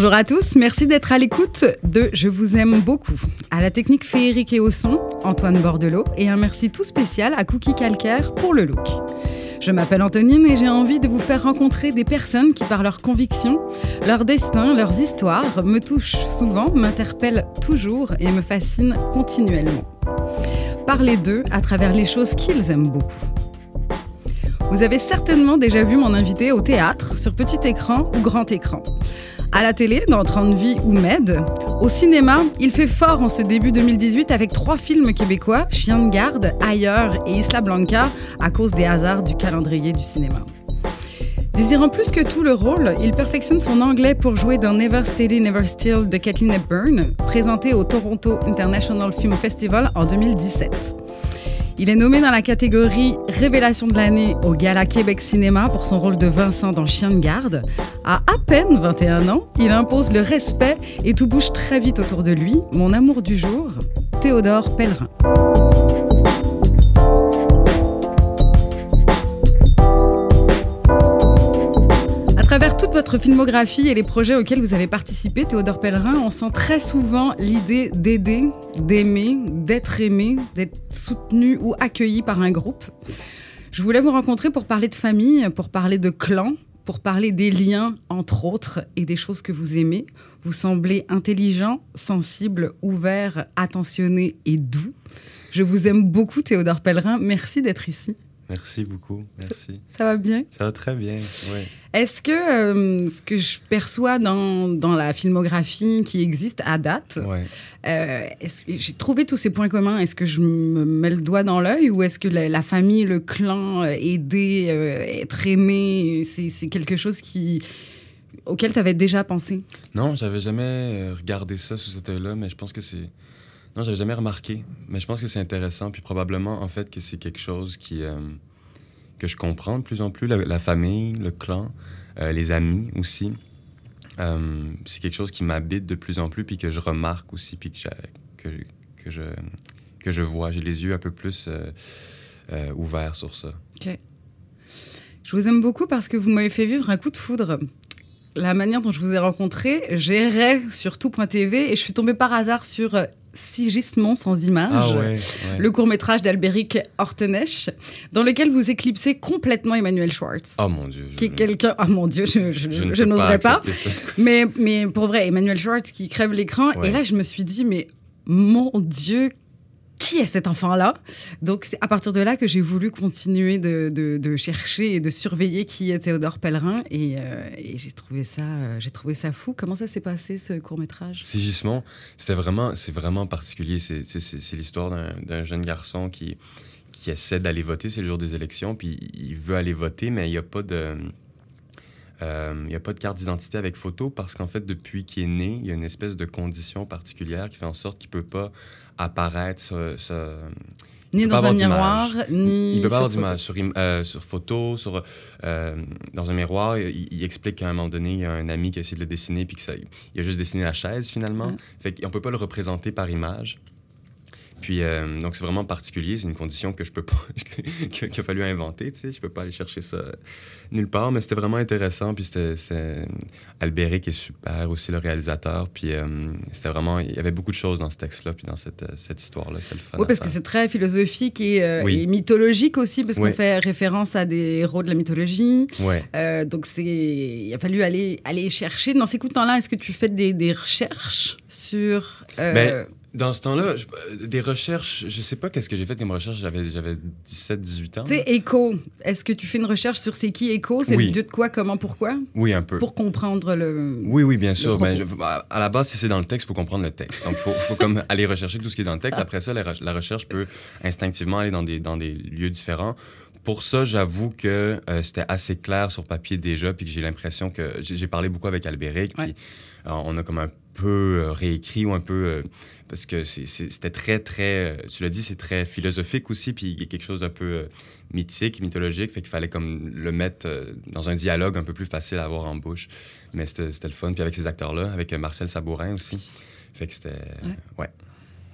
Bonjour à tous, merci d'être à l'écoute de Je vous aime beaucoup. À la technique féerique et au son, Antoine Bordelot et un merci tout spécial à Cookie Calcaire pour le look. Je m'appelle Antonine et j'ai envie de vous faire rencontrer des personnes qui, par leurs convictions, leur destin, leurs histoires, me touchent souvent, m'interpellent toujours et me fascinent continuellement. Parler d'eux à travers les choses qu'ils aiment beaucoup. Vous avez certainement déjà vu mon invité au théâtre, sur petit écran ou grand écran. À la télé, dans 30 Vie ou Med. Au cinéma, il fait fort en ce début 2018 avec trois films québécois, Chien de garde, Ailleurs et Isla Blanca, à cause des hasards du calendrier du cinéma. Désirant plus que tout le rôle, il perfectionne son anglais pour jouer dans Never Steady, Never Still de Kathleen Hepburn, présenté au Toronto International Film Festival en 2017. Il est nommé dans la catégorie Révélation de l'année au Gala Québec Cinéma pour son rôle de Vincent dans Chien de garde. À à peine 21 ans, il impose le respect et tout bouge très vite autour de lui. Mon amour du jour, Théodore Pellerin. Filmographie et les projets auxquels vous avez participé, Théodore Pellerin, on sent très souvent l'idée d'aider, d'aimer, d'être aimé, d'être soutenu ou accueilli par un groupe. Je voulais vous rencontrer pour parler de famille, pour parler de clan, pour parler des liens, entre autres, et des choses que vous aimez. Vous semblez intelligent, sensible, ouvert, attentionné et doux. Je vous aime beaucoup, Théodore Pellerin. Merci d'être ici. Merci beaucoup, merci. Ça, va bien? Ça va très bien, oui. Est-ce que euh, ce que je perçois dans, dans, la filmographie qui existe à date, ouais. euh, j'ai trouvé tous ces points communs. Est-ce que je me mets le doigt dans l'œil ou est-ce que la, la, famille, le clan, euh, aider, euh, être aimé, c'est quelque chose qui auquel tu avais déjà pensé? Non, j'avais jamais regardé ça sous cet œil-là, mais je pense que c'est non, j'avais jamais remarqué, mais je pense que c'est intéressant, puis probablement, en fait, que c'est quelque chose qui, euh, que je comprends de plus en plus, la, famille, le clan, euh, les amis aussi. Euh, c'est quelque chose qui m'habite de plus en plus, puis que je remarque aussi, puis que, que, que, je, que je vois. J'ai les yeux un peu plus ouverts sur ça. OK. Je vous aime beaucoup parce que vous m'avez fait vivre un coup de foudre la manière dont je vous ai rencontré, j'errais sur tout.tv et je suis tombée par hasard sur Sigismond sans image, ah ouais, ouais. le court-métrage d'Albéric Hortenech, dans lequel vous éclipsez complètement Emmanuel Schwartz. Oh mon Dieu. Qui est quelqu'un. Oh mon Dieu, je, je, je, je n'oserais pas. pas mais, mais pour vrai, Emmanuel Schwartz qui crève l'écran. Ouais. Et là, je me suis dit, mais mon Dieu, qui est cet enfant-là? Donc, c'est à partir de là que j'ai voulu continuer de, chercher et de surveiller qui est Théodore Pellerin. Et, euh, j'ai trouvé, ça, euh, trouvé ça fou. Comment ça s'est passé, ce court-métrage? Sigismond, c'était vraiment, c'est vraiment particulier. C'est, l'histoire d'un, d'un jeune garçon qui, qui essaie d'aller voter. C'est le jour des élections. Puis il veut aller voter, mais il n'y a pas de... Euh, il n'y a pas de carte d'identité avec photo parce qu'en fait, depuis qu'il est né, il y a une espèce de condition particulière qui fait en sorte qu'il ne peut pas apparaître ce, ce... Ni dans un miroir, ni. Il peut pas avoir d'image sur, euh, sur, photo, sur, euh, dans un miroir. Il, il explique qu'à un moment donné, il y a un ami qui a essayé de le dessiner, puis qu'il a juste dessiné la chaise finalement. Ah. Fait qu'on peut pas le représenter par image. Puis, euh, donc, c'est vraiment particulier. C'est une condition que je peux pas, qu'il a fallu inventer, tu sais. Je peux pas aller chercher ça nulle part, mais c'était vraiment intéressant. Puis, c'était Albéric qui est super aussi, le réalisateur. Puis, euh, c'était vraiment, il y avait beaucoup de choses dans ce texte-là, puis dans cette, cette histoire-là. C'était le fun. Oui, parce que c'est très philosophique et, euh, oui. et, mythologique aussi, parce oui. qu'on fait référence à des héros de la mythologie. Ouais. Euh, donc, c'est, il a fallu aller, aller chercher. Dans ces coups de temps-là, est-ce que tu fais des, des recherches sur. Ben, dans ce temps-là, je, des recherches, je sais pas qu'est-ce que j'ai fait comme recherche, j'avais, j'avais 17, 18 ans. Tu sais, Echo, est-ce que tu fais une recherche sur c'est qui Echo? C'est oui. le dieu de quoi, comment, pourquoi? Oui, un peu. Pour comprendre le. Oui, oui, bien sûr. Ben, je, à la base, si c'est dans le texte, il faut comprendre le texte. Donc, il faut, faut, comme aller rechercher tout ce qui est dans le texte. Après ça, la, la, recherche peut instinctivement aller dans des, dans des lieux différents. Pour ça, j'avoue que euh, c'était assez clair sur papier déjà, puis que j'ai l'impression que j'ai parlé beaucoup avec Albéric, puis ouais. euh, on a comme un peu euh, réécrit ou un peu euh, parce que c'était très très euh, tu l'as dit c'est très philosophique aussi puis il y a quelque chose d'un peu mythique mythologique fait qu'il fallait comme le mettre dans un dialogue un peu plus facile à avoir en bouche mais c'était le fun puis avec ces acteurs là avec Marcel Sabourin aussi fait que c'était ouais. ouais.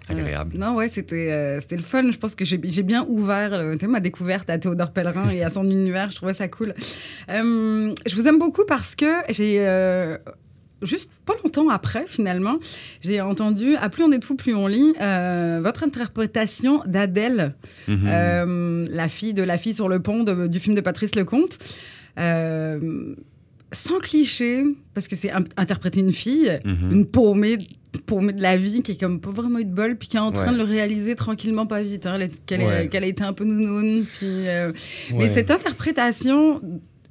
Agréable. Euh, non, ouais, c'était euh, le fun. Je pense que j'ai bien ouvert euh, ma découverte à Théodore Pellerin et à son univers. Je trouvais ça cool. Je vous aime beaucoup parce que j'ai juste pas longtemps après, finalement, j'ai entendu, à plus on est de fou, plus on lit, euh, votre interprétation d'Adèle, Mhm. euh, la fille de la fille sur le pont de- du film de Patrice Lecomte. Euh, sans cliché, parce que c'est interpréter une fille, Mhm. une paumée, paumée de la vie qui est comme pas vraiment eu de bol, puis qui est en train Ouais. de le réaliser tranquillement, pas vite. hein, qu'elle, Ouais. a été un peu. Puis, euh, Mais cette interprétation,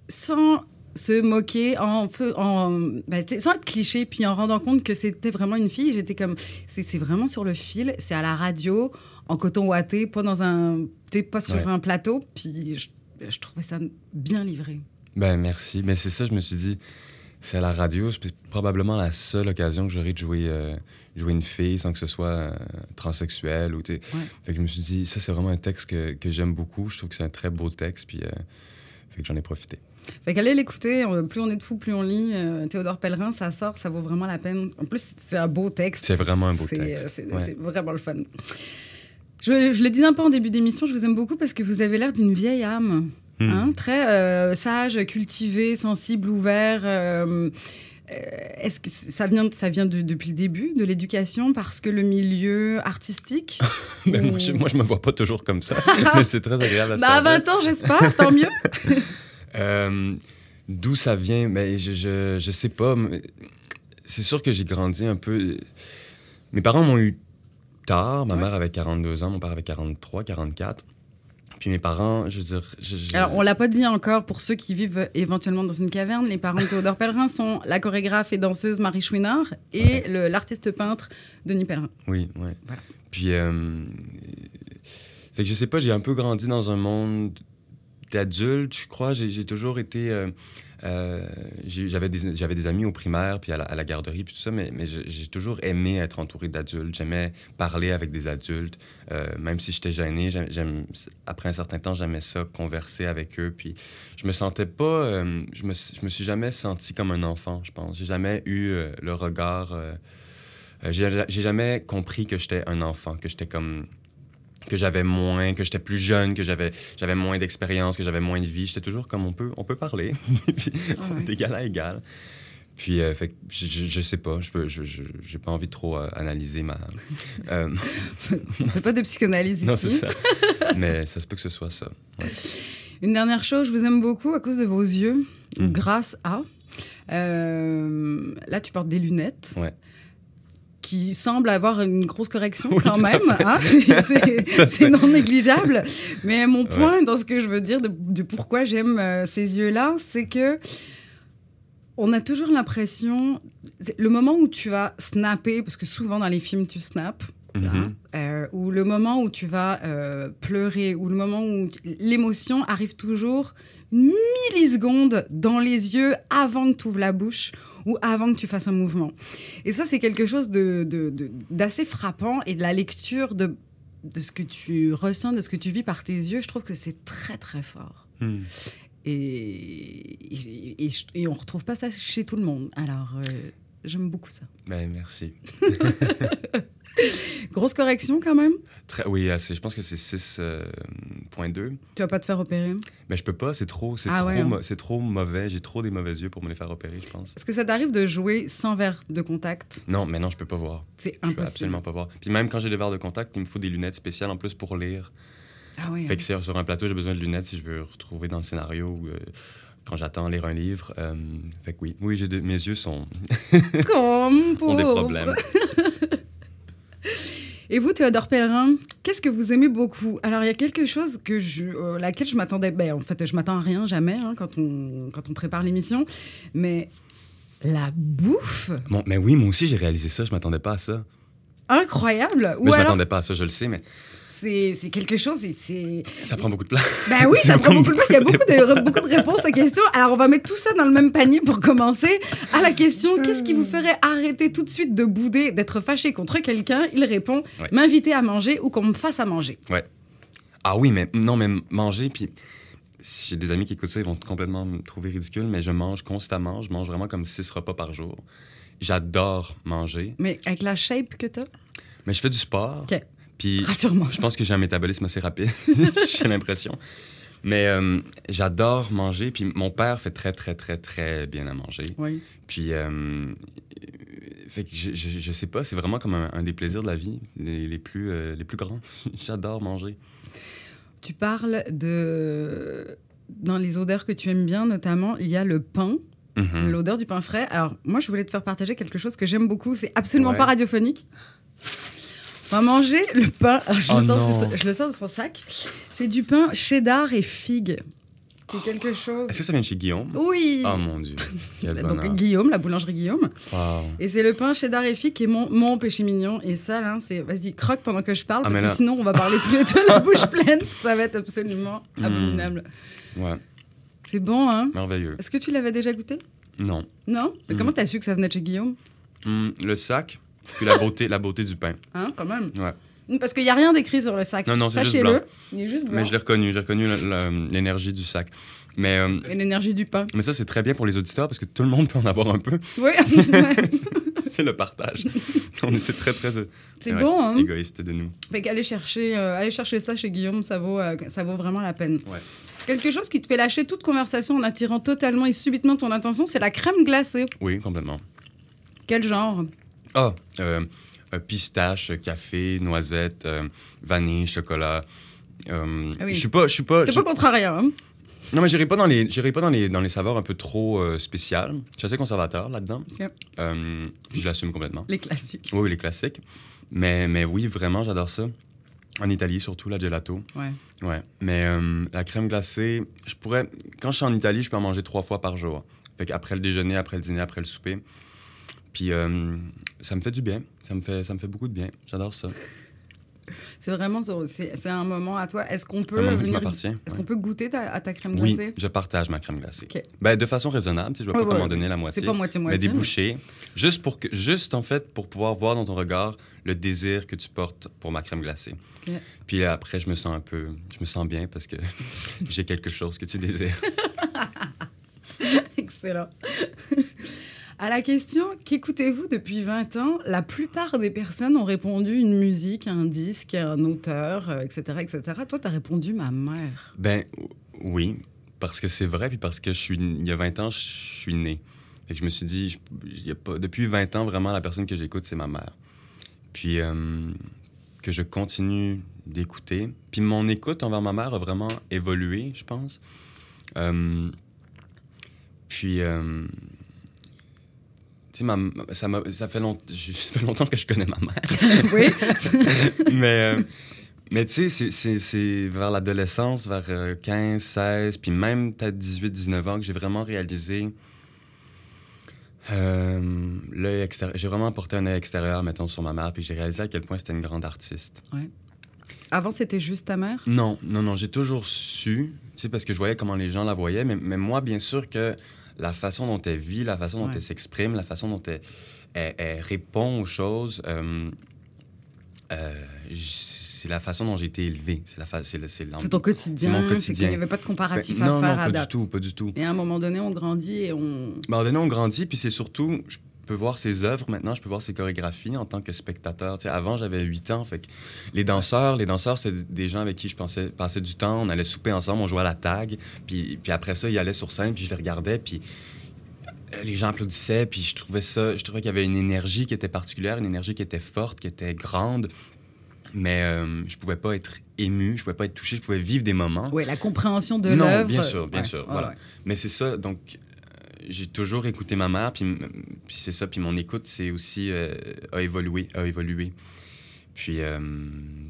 sans se moquer, en, en, t'sais, sans être cliché, puis en rendant compte que c'était vraiment une fille, j'étais comme, c'est, vraiment sur le fil, c'est à la radio, en coton ouaté, pas dans un, pas sur Ouais. un plateau, puis je, je trouvais ça bien livré. Ben merci. Mais c'est ça, je me suis dit, c'est à la radio, c'est probablement la seule occasion que j'aurai de jouer, euh, jouer une fille sans que ce soit euh, transsexuel. Ou. Ouais. Fait que je me suis dit, ça c'est vraiment un texte que, que j'aime beaucoup. Je trouve que c'est un très beau texte, puis euh, fait que j'en ai profité. Fait qu'allez l'écouter, plus on est de fous, plus on lit. euh, Théodore Pellerin, ça sort, ça vaut vraiment la peine. En plus, c'est un beau texte. C'est vraiment un beau texte, C'est, ouais. vraiment le fun. Je, je le disais un peu en début d'émission, je vous aime beaucoup parce que vous avez l'air d'une vieille âme. Hmm. hein, très euh, sage, cultivé, sensible, ouvert. euh, Est-ce que ça vient, ça vient de- depuis le début de l'éducation parce que le milieu artistique Mais ou- moi, je, moi, je me vois pas toujours comme ça. mais c'est très agréable à se Bah, à faire 20 ans, j'espère, tant mieux. Euh, D'où ça vient, mais je, je, je sais pas. C'est sûr que j'ai grandi un peu. Mes parents m'ont eu tard. Ma Ouais. mère avait 42 ans, mon père avait 43, 44. Puis mes parents, je veux dire. je- je- Alors, on l'a pas dit encore pour ceux qui vivent éventuellement dans une caverne. Les parents de Théodore Pellerin sont la chorégraphe et danseuse Marie Chouinard et le- l'artiste peintre Denis Pellerin. Oui, ouais. Voilà. Puis, euh, fait que je sais pas, j'ai un peu grandi dans un monde d'adulte, je crois. J'ai toujours été. euh, euh, J'avais des, amis au primaire, puis à la, garderie, puis tout ça, mais, mais j'ai toujours aimé être entouré d'adultes. J'aimais parler avec des adultes, euh, même si j'étais gêné. j'aime- après un certain temps, j'aimais ça, converser avec eux. Puis je me sentais pas. euh, je, me, je me suis jamais senti comme un enfant, je pense. J'ai jamais eu le regard. j'ai jamais compris que j'étais un enfant, que j'étais comme que j'avais moins, que j'étais plus jeune, que j'avais j'avais moins d'expérience, que j'avais moins de vie. J'étais toujours comme on peut on peut parler, puis on est égal à égal. Puis euh, fait je, je, je sais pas, je peux je je- j'ai pas envie de trop euh, analyser ma euh, On fait pas de psychanalyse ici. non c'est ça, mais ça se peut que ce soit ça. ouais. Une dernière chose, je vous aime beaucoup à cause de vos yeux, Mm. grâce à. Euh, là, tu portes des lunettes. Ouais. Qui semblent avoir une grosse correction Oui, quand même. hein. C'est- non négligeable. Mais mon point dans ce que je veux dire de, de pourquoi j'aime euh, ces yeux-là, c'est que on a toujours l'impression, le moment où tu vas snapper, parce que souvent dans les films tu snaps, Mhm. euh, ou le moment où tu vas euh, pleurer, ou le moment où l'émotion arrive toujours une milliseconde dans les yeux avant que tu ouvres la bouche ou avant que tu fasses un mouvement. Et ça, c'est quelque chose de- de- de- d'assez frappant et de la lecture de, de ce que tu ressens, de ce que tu vis par tes yeux, je trouve que c'est très, très fort. Hmm. Et, et, et on retrouve pas ça chez tout le monde. Alors, euh, j'aime beaucoup ça. Ben merci. Grosse correction quand même? Très, oui, assez. Je pense que c'est 6.2. Tu vas pas te faire opérer? Mais je peux pas, c'est trop, c'est Ah trop, ouais, hein. c'est trop mauvais. J'ai trop des mauvais yeux pour me les faire opérer, je pense. Est-ce que ça t'arrive de jouer sans verre de contact? Non, mais non, je peux pas voir. C'est Je peux impossible. absolument pas voir. Puis même quand j'ai des verres de contact, il me faut des lunettes spéciales en plus pour lire. Ah oui. Fait que c'est- sur un plateau, j'ai besoin de lunettes si je veux retrouver dans le scénario ou euh, quand j'attends lire un livre. Euh, fait que oui, oui, j'ai de- mes yeux sont Comme ont des problèmes. Et vous, Théodore Pellerin, qu'est-ce que vous aimez beaucoup? Alors, il y a quelque chose que je, euh, laquelle je m'attendais. Ben, en fait, je m'attends à rien jamais hein, quand on quand on prépare l'émission, mais la bouffe, Bon, mais oui, moi aussi j'ai réalisé ça. Je m'attendais pas à ça. incroyable. Mais Ou je alors, m'attendais pas à ça, je le sais, mais c'est quelque chose. C'est ça prend beaucoup de place. Ben oui, ça prend beaucoup de place. Il y a beaucoup de, beaucoup de réponses aux questions. Alors, on va mettre tout ça dans le même panier pour commencer. À la question, qu'est-ce qui vous ferait arrêter tout de suite de bouder, d'être fâché contre quelqu'un? Il répond Ouais. m'inviter à manger ou qu'on me fasse à manger. Ah oui, mais non, mais manger, puis si j'ai des amis qui écoutent ça, ils vont complètement me trouver ridicule, mais je mange constamment. Je mange vraiment comme six repas par jour. J'adore manger, Mais avec la shape que t'as, mais je fais du sport. Ok. Puis rassure-moi. je pense que j'ai un métabolisme assez rapide, j'ai l'impression. Mais euh, j'adore manger, puis mon père fait très, très, très, très bien à manger. Oui. Puis, euh, fait que je, je, je sais pas, c'est vraiment comme un, un des plaisirs de la vie, les, les plus, euh, les plus grands. J'adore manger. Tu parles de. Dans les odeurs que tu aimes bien, notamment, il y a le pain, Mhm. l'odeur du pain frais. Alors, moi, je voulais te faire partager quelque chose que j'aime beaucoup. C'est absolument Ouais. pas radiophonique. On va manger le pain. Alors, je, Oh le sors non. de, je le sors de son sac. C'est du pain cheddar et figue. C'est quelque chose. Est-ce que ça vient de chez Guillaume? Oui. Oh mon Dieu, quel bonheur. Donc Guillaume, la boulangerie Guillaume. Wow. Et c'est le pain cheddar et figue qui est mon, mon péché mignon. Et ça, là, c'est. Vas-y, croque pendant que je parle, Ah, parce que sinon, on va parler tous les deux la bouche pleine. Ça va être absolument Mm. abominable. Ouais, C'est bon, hein? Merveilleux. Est-ce que tu l'avais déjà goûté? Non. Non? Mais Mm. comment t'as su que ça venait de chez Guillaume? Hum, le sac, puis la beauté, la beauté du pain. Hein, quand même Ouais. Parce qu'il n'y a rien d'écrit sur le sac. Non, non, c'est juste blanc. Il est juste blanc. Mais je l'ai reconnu, j'ai reconnu l'énergie du sac. Mais, euh, Et l'énergie du pain. mais ça, c'est très bien pour les auditeurs parce que tout le monde peut en avoir un peu. Oui. c'est le partage. C'est très, très c'est bon, hein égoïste de nous. Fait qu'aller chercher, euh, aller chercher ça chez Guillaume, ça vaut, euh, ça vaut vraiment la peine. Ouais. Quelque chose qui te fait lâcher toute conversation en attirant totalement et subitement ton attention, c'est la crème glacée. Oui, complètement. Quel genre? Ah, euh, euh, pistache, café, noisette, euh, vanille, chocolat. Euh, Ah oui. Je suis pas, je suis pas. T'es pas contrariant, hein? Non, mais j'irai pas dans les, j'irai pas dans les, dans les saveurs un peu trop spéciales. Je suis assez conservateur là-dedans. Je l'assume complètement. Les classiques. Oui, oui, les classiques. Mais, mais oui, vraiment, j'adore ça. En Italie, surtout, la gelato. Ouais. Ouais. Mais euh, la crème glacée, je pourrais. Quand je suis en Italie, je peux en manger trois fois par jour. Fait qu'après le déjeuner, après le dîner, après le souper. Puis euh, ça me fait du bien. Ça me fait, ça me fait beaucoup de bien. J'adore ça. C'est vraiment, c'est un moment à toi. Est-ce qu'on peut venir- m'appartient. Est-ce ouais. qu'on peut goûter ta- à ta crème Oui, glacée? je partage ma crème glacée. Ben, de façon raisonnable, tu sais, je ne vais pas ouais, donner la moitié. C'est pas moitié-moitié. mais des bouchées, juste pour que, juste en fait pour pouvoir voir dans ton regard le désir que tu portes pour ma crème glacée. Puis là, après, je me sens un peu, je me sens bien parce que j'ai quelque chose que tu désires. Excellent. À la question qu'écoutez-vous depuis 20 ans, la plupart des personnes ont répondu une musique, un disque, un auteur, euh, etc., etc. Toi, tu as répondu ma mère. Ben oui, parce que c'est vrai, puis parce que je suis, il y a 20 ans, je suis né. Que je me suis dit, y a pas, depuis 20 ans, vraiment, la personne que j'écoute, c'est ma mère. Puis euh, que je continue d'écouter. Puis mon écoute envers ma mère a vraiment évolué, je pense. Euh, puis, tu sais, ma- ça, ça, fait long- ça fait longtemps que je connais ma mère. oui. mais, euh, mais tu sais, c'est- vers l'adolescence, vers euh, 15, 16, puis même peut-être 18, 19 ans que j'ai vraiment réalisé euh, l'œil extérieur. J'ai vraiment porté un œil extérieur, mettons, sur ma mère, puis j'ai réalisé à quel point c'était une grande artiste. Avant, c'était juste ta mère? Non, non, non, j'ai toujours su, tu sais, parce que je voyais comment les gens la voyaient, mais, mais moi, bien sûr que la façon dont elle vit, la façon dont Ouais. elle s'exprime, la façon dont elle, elle- elle répond aux choses, euh, euh, c'est la façon dont j'ai été élevé. C'est la fa- c'est ton quotidien. C'est mon quotidien. qu'il n'y avait pas de comparatif Fait- à non, faire non, à pas date. du tout, pas du tout. Et à un moment donné, on grandit et on. Mais à un moment donné, on grandit, puis c'est surtout, je peux voir ses œuvres maintenant, je peux voir ses chorégraphies en tant que spectateur. Tu sais, avant, j'avais 8 ans, fait que les danseurs, les danseurs, c'est des gens avec qui je pensais, passais du temps, on allait souper ensemble, on jouait à la tag, puis, puis après ça, ils allaient sur scène, puis je les regardais, puis euh, les gens applaudissaient, puis je trouvais ça, je trouvais qu'il y avait une énergie qui était particulière, une énergie qui était forte, qui était grande, mais euh, je pouvais pas être ému, je pouvais pas être touché, je pouvais vivre des moments. Oui, la compréhension de Non, l'œuvre. bien sûr, bien Ouais, sûr, ouais, voilà. ouais. Mais c'est ça, donc j'ai toujours écouté ma mère, puis, c'est ça, puis mon écoute, c'est aussi euh, a évolué, a évolué. Puis euh,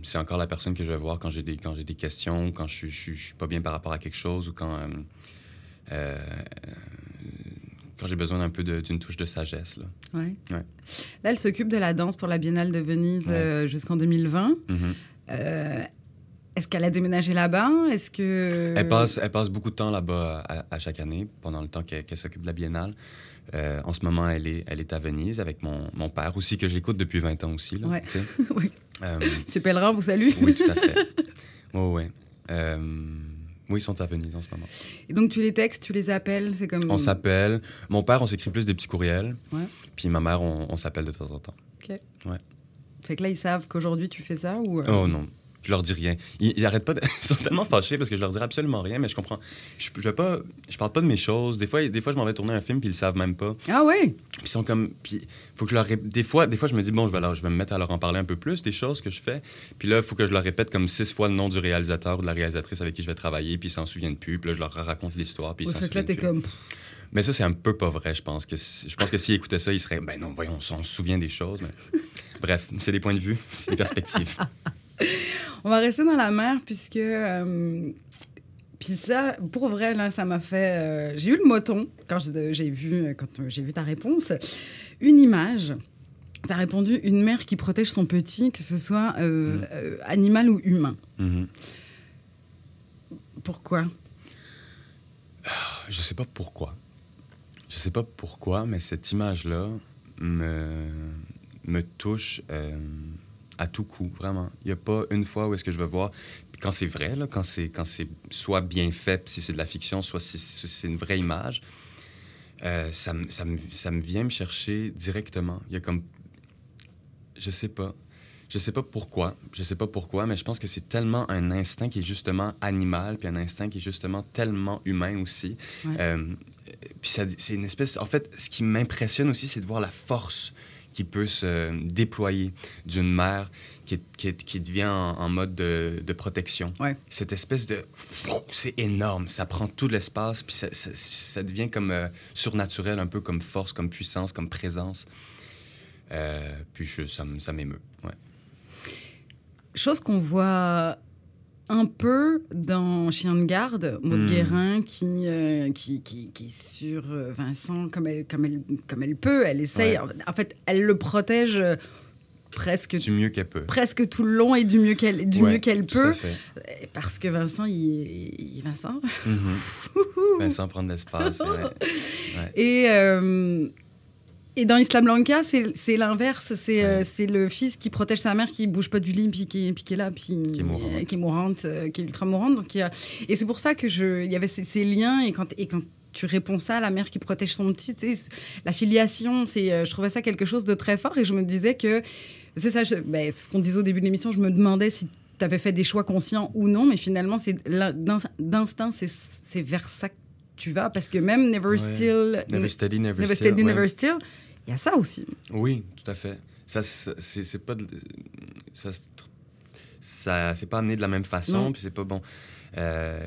c'est encore la personne que je vais voir quand j'ai des quand j'ai des questions, quand je je suis je suis pas bien par rapport à quelque chose ou quand euh, euh, quand j'ai besoin d'un peu d'une touche de sagesse là. Ouais. Ouais. Là, elle s'occupe de la danse pour la Biennale de Venise Ouais. jusqu'en 2020. Mhm. Euh, Est-ce qu'elle a déménagé là-bas? Est-ce que Elle passe elle passe beaucoup de temps là-bas à, à chaque année pendant le temps qu'elle s'occupe de la biennale. Euh, en ce moment, elle est elle est à Venise avec mon, mon père aussi que j'écoute depuis 20 ans aussi là. Ouais. Oui. Euh, Monsieur Pellerin vous salue. oui, tout à fait. Oui, oui. Euh, oui, ils sont à Venise en ce moment. Et donc tu les textes, tu les appelles, c'est comme. On s'appelle. Mon père, on s'écrit plus des petits courriels. Ouais. Puis ma mère, on, on s'appelle de temps en temps. Fait que là ils savent qu'aujourd'hui tu fais ça ou. euh, Oh non. Je leur dis rien. Ils, ils arrêtent pas de... Ils sont tellement fâchés parce que je leur dis absolument rien, mais je comprends. Je, je, vais pas... je parle pas de mes choses. Des fois, des fois je m'en vais tourner un film puis ils le savent même pas. Ah oui? Puis ils sont comme... Puis faut que je leur... Des fois, des fois, je me dis, bon, je vais, leur- je vais me mettre à leur en parler un peu plus des choses que je fais. Puis là, il faut que je leur répète comme six fois le nom du réalisateur ou de la réalisatrice avec qui je vais travailler, puis ils s'en souviennent plus. Puis là, je leur raconte l'histoire, puis ils s'en souviennent plus. comme. Mais ça, c'est un peu pas vrai, je pense. que si- Je pense que s'ils écoutaient ça, ils seraient, ben non, voyons, on se souvient des choses. Mais... Bref, c'est des points de vue, c'est des perspectives. On va rester dans la mer puisque. euh, Puis ça, pour vrai, là, ça m'a fait. euh, J'ai eu le moton quand j'ai vu, quand j'ai vu ta réponse. Une image. Tu as répondu une mère qui protège son petit, que ce soit euh, Mm. euh, animal ou humain. Mhm. Pourquoi? Je sais pas pourquoi. Je sais pas pourquoi, mais cette image-là me, me touche euh, à tout coup, vraiment. Il n'y a pas une fois où est-ce que je vais voir. Puis quand c'est vrai, là, quand c'est quand c'est soit bien fait, si c'est de la fiction, soit si, si c'est une vraie image, euh, ça, me- ça, me, ça me vient me chercher directement. Il y a comme. Je sais pas. Je sais pas pourquoi. Je sais pas pourquoi, mais je pense que c'est tellement un instinct qui est justement animal, puis un instinct qui est justement tellement humain aussi. Ouais. Euh, puis c'est une espèce. En fait, ce qui m'impressionne aussi, c'est de voir la force qui peut se déployer d'une mère qui, qui, devient en, en mode de, de protection. Ouais. Cette espèce de... C'est énorme, ça prend tout l'espace, puis ça, ça- ça devient comme euh, surnaturel, un peu comme force, comme puissance, comme présence. Euh, puis je- ça m'émeut. Ouais. Chose qu'on voit un peu dans Chien de garde, Maud Mm. Guérin qui, euh, qui, qui, qui est sur euh, Vincent comme elle, comme, elle, comme elle peut. Elle essaye. Ouais. En fait, elle le protège euh, presque, Du mieux qu'elle peut. presque tout le long et du mieux qu'elle du Ouais, mieux qu'elle peut. Parce que Vincent, il, il- Vincent. Mhm. Vincent prendre l'espace. ouais. Ouais. Et, euh, et dans Isla Blanca, c'est l'inverse. C'est euh, Ouais. c'est le fils qui protège sa mère, qui bouge pas du lit, puis qui, puis qui est là, puis Qui est mourante. euh, qui est mourante, euh, qui est ultra mourante. Donc, a- et c'est pour ça que je, il y avait ces, ces liens. Et quand, et quand tu réponds ça, la mère qui protège son petit, la filiation, c'est, je trouvais ça quelque chose de très fort. Et je me disais que c'est ça, je- ben, ce qu'on disait au début de l'émission. Je me demandais si tu avais fait des choix conscients ou non, mais finalement, c'est d'instinct, c'est vers ça que tu vas, parce que même Never Ouais. Still, Never steady, never, Never still. Steady, ouais. Never Still. Il y a ça aussi. Oui, tout à fait. Ça, c'est pas. de- Ça, ça c'est pas amené de la même façon, puis c'est pas bon. Euh,